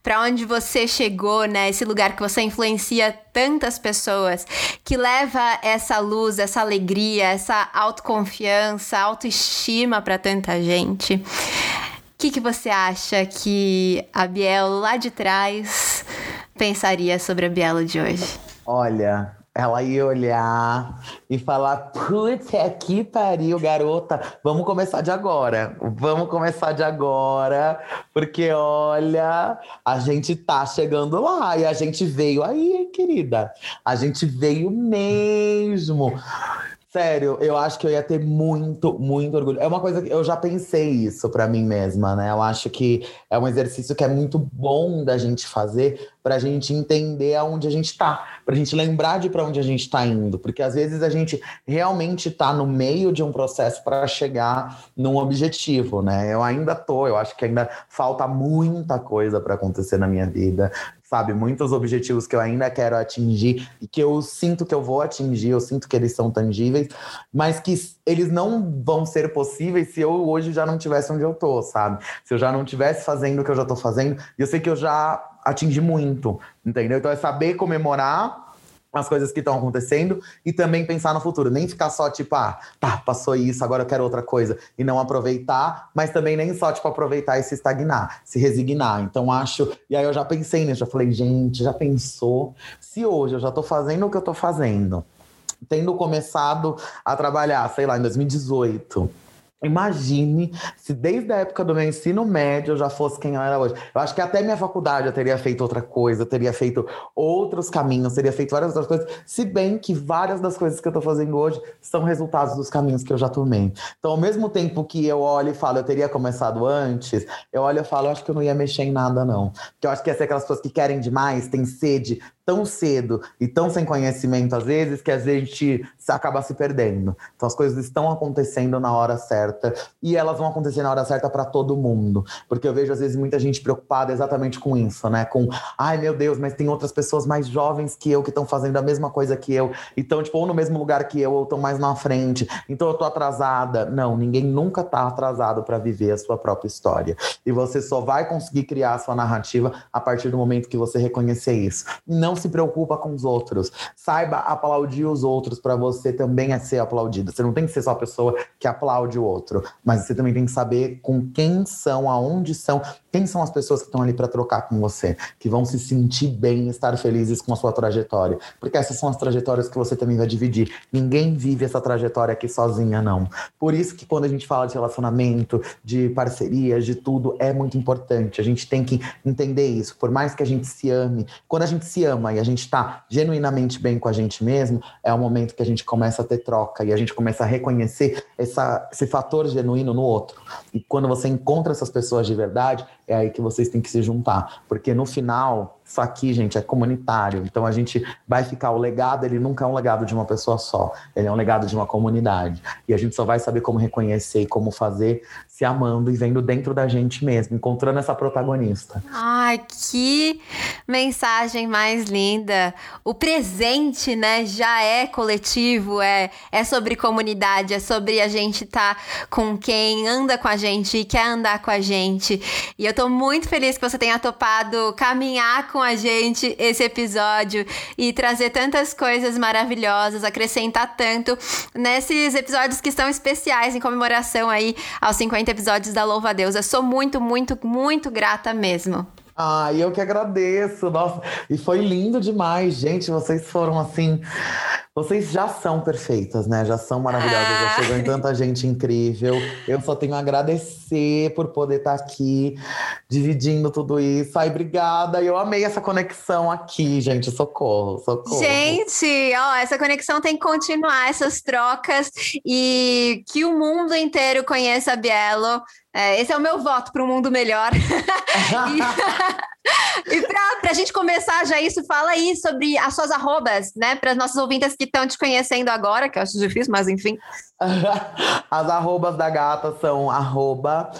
Speaker 1: para onde você chegou, né, esse lugar que você influencia tantas pessoas, que leva essa luz, essa alegria, essa autoconfiança, autoestima para tanta gente. O que, que você acha que a Biel lá de trás pensaria sobre a Biela de hoje?
Speaker 2: Olha, ela ia olhar e falar: Putz, é que pariu, garota. Vamos começar de agora. Vamos começar de agora. Porque, olha, a gente tá chegando lá e a gente veio aí, querida. A gente veio mesmo. Sério, eu acho que eu ia ter muito, muito orgulho. É uma coisa que eu já pensei isso para mim mesma, né? Eu acho que é um exercício que é muito bom da gente fazer para a gente entender aonde a gente está, para a gente lembrar de para onde a gente está indo, porque às vezes a gente realmente está no meio de um processo para chegar num objetivo, né? Eu ainda tô, eu acho que ainda falta muita coisa para acontecer na minha vida sabe? Muitos objetivos que eu ainda quero atingir e que eu sinto que eu vou atingir, eu sinto que eles são tangíveis, mas que eles não vão ser possíveis se eu hoje já não tivesse onde eu tô, sabe? Se eu já não tivesse fazendo o que eu já tô fazendo, eu sei que eu já atingir muito, entendeu? Então é saber comemorar as coisas que estão acontecendo e também pensar no futuro. Nem ficar só tipo, ah, tá, passou isso, agora eu quero outra coisa e não aproveitar, mas também nem só tipo aproveitar e se estagnar, se resignar. Então acho, e aí eu já pensei nisso, já falei, gente, já pensou se hoje eu já tô fazendo o que eu tô fazendo, tendo começado a trabalhar, sei lá, em 2018 Imagine se desde a época do meu ensino médio eu já fosse quem eu era hoje. Eu acho que até minha faculdade eu teria feito outra coisa, eu teria feito outros caminhos, teria feito várias outras coisas, se bem que várias das coisas que eu tô fazendo hoje são resultados dos caminhos que eu já tomei. Então, ao mesmo tempo que eu olho e falo, eu teria começado antes, eu olho e falo, acho que eu não ia mexer em nada, não. Porque eu acho que ia ser aquelas pessoas que querem demais, têm sede, tão cedo e tão sem conhecimento às vezes que a gente acaba se perdendo. Então as coisas estão acontecendo na hora certa e elas vão acontecer na hora certa para todo mundo, porque eu vejo às vezes muita gente preocupada exatamente com isso, né? Com, ai meu Deus, mas tem outras pessoas mais jovens que eu que estão fazendo a mesma coisa que eu, então tipo ou no mesmo lugar que eu ou estão mais na frente, então eu tô atrasada. Não, ninguém nunca tá atrasado para viver a sua própria história e você só vai conseguir criar a sua narrativa a partir do momento que você reconhecer isso. Não se preocupa com os outros. Saiba aplaudir os outros para você também é ser aplaudido. Você não tem que ser só a pessoa que aplaude o outro, mas você também tem que saber com quem são, aonde são, quem são as pessoas que estão ali para trocar com você, que vão se sentir bem, estar felizes com a sua trajetória, porque essas são as trajetórias que você também vai dividir. Ninguém vive essa trajetória aqui sozinha, não. Por isso que quando a gente fala de relacionamento, de parcerias, de tudo, é muito importante. A gente tem que entender isso. Por mais que a gente se ame, quando a gente se ama e a gente está genuinamente bem com a gente mesmo, é o momento que a gente começa a ter troca e a gente começa a reconhecer essa, esse fator genuíno no outro. E quando você encontra essas pessoas de verdade, é aí que vocês têm que se juntar. Porque no final, isso aqui, gente, é comunitário. Então a gente vai ficar. O legado, ele nunca é um legado de uma pessoa só. Ele é um legado de uma comunidade. E a gente só vai saber como reconhecer e como fazer se amando e vendo dentro da gente mesmo, encontrando essa protagonista.
Speaker 1: Ai, que mensagem mais linda. O presente, né, já é coletivo, é, é sobre comunidade, é sobre a gente estar tá com quem anda com a gente e quer andar com a gente. E eu tô muito feliz que você tenha topado caminhar com a gente esse episódio e trazer tantas coisas maravilhosas, acrescentar tanto nesses episódios que estão especiais em comemoração aí aos 50 episódios da Louva a Deus. Eu sou muito, muito, muito grata mesmo.
Speaker 2: Ah, eu que agradeço. Nossa, e foi lindo demais, gente. Vocês foram assim Vocês já são perfeitas, né? Já são maravilhosas, ah. já chegou em tanta gente incrível. Eu só tenho a agradecer por poder estar aqui dividindo tudo isso. Ai, obrigada. Eu amei essa conexão aqui, gente. Socorro, socorro.
Speaker 1: Gente, ó, essa conexão tem que continuar, essas trocas e que o mundo inteiro conheça a Bielo. É, esse é o meu voto para um mundo melhor. [LAUGHS] e, [LAUGHS] e para a gente começar já isso, fala aí sobre as suas arrobas, né? Para as nossas ouvintes que estão te conhecendo agora, que eu acho difícil, mas enfim. [LAUGHS]
Speaker 2: As arrobas da gata são arroba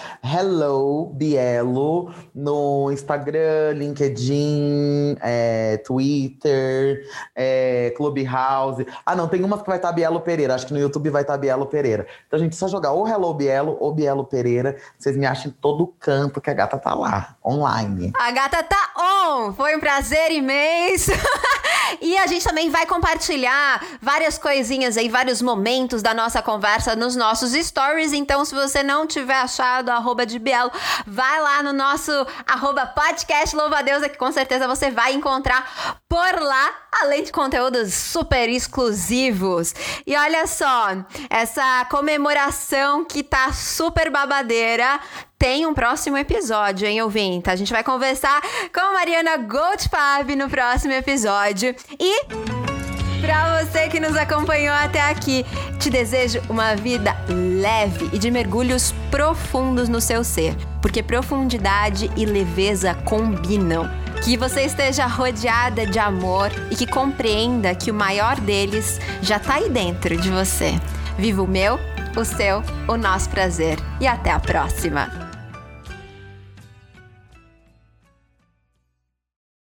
Speaker 2: no Instagram, LinkedIn, é, Twitter, é, Clubhouse. Ah, não, tem umas que vai estar tá Bielo Pereira. Acho que no YouTube vai estar tá Bielo Pereira. Então, gente, só jogar ou Hello Bielo ou Bielo Pereira. Vocês me acham em todo canto que a gata tá lá, online.
Speaker 1: A gata tá on! Foi um prazer imenso! [LAUGHS] e a gente também vai compartilhar várias coisinhas aí, vários momentos da nossa conversa nos nossos stories. Então, se você não tiver achado arroba de Bielo, vai lá no nosso arroba podcast Louva Deus, que com certeza você vai encontrar por lá, além de conteúdos super exclusivos. E olha só, essa comemoração que tá super babadeira tem um próximo episódio, hein, ouvinte? A gente vai conversar com a Mariana Goldfarb no próximo episódio. E para você que nos acompanhou até aqui, te desejo uma vida leve e de mergulhos profundos no seu ser, porque profundidade e leveza combinam. Que você esteja rodeada de amor e que compreenda que o maior deles já está aí dentro de você. Viva o meu, o seu, o nosso prazer. E até a próxima!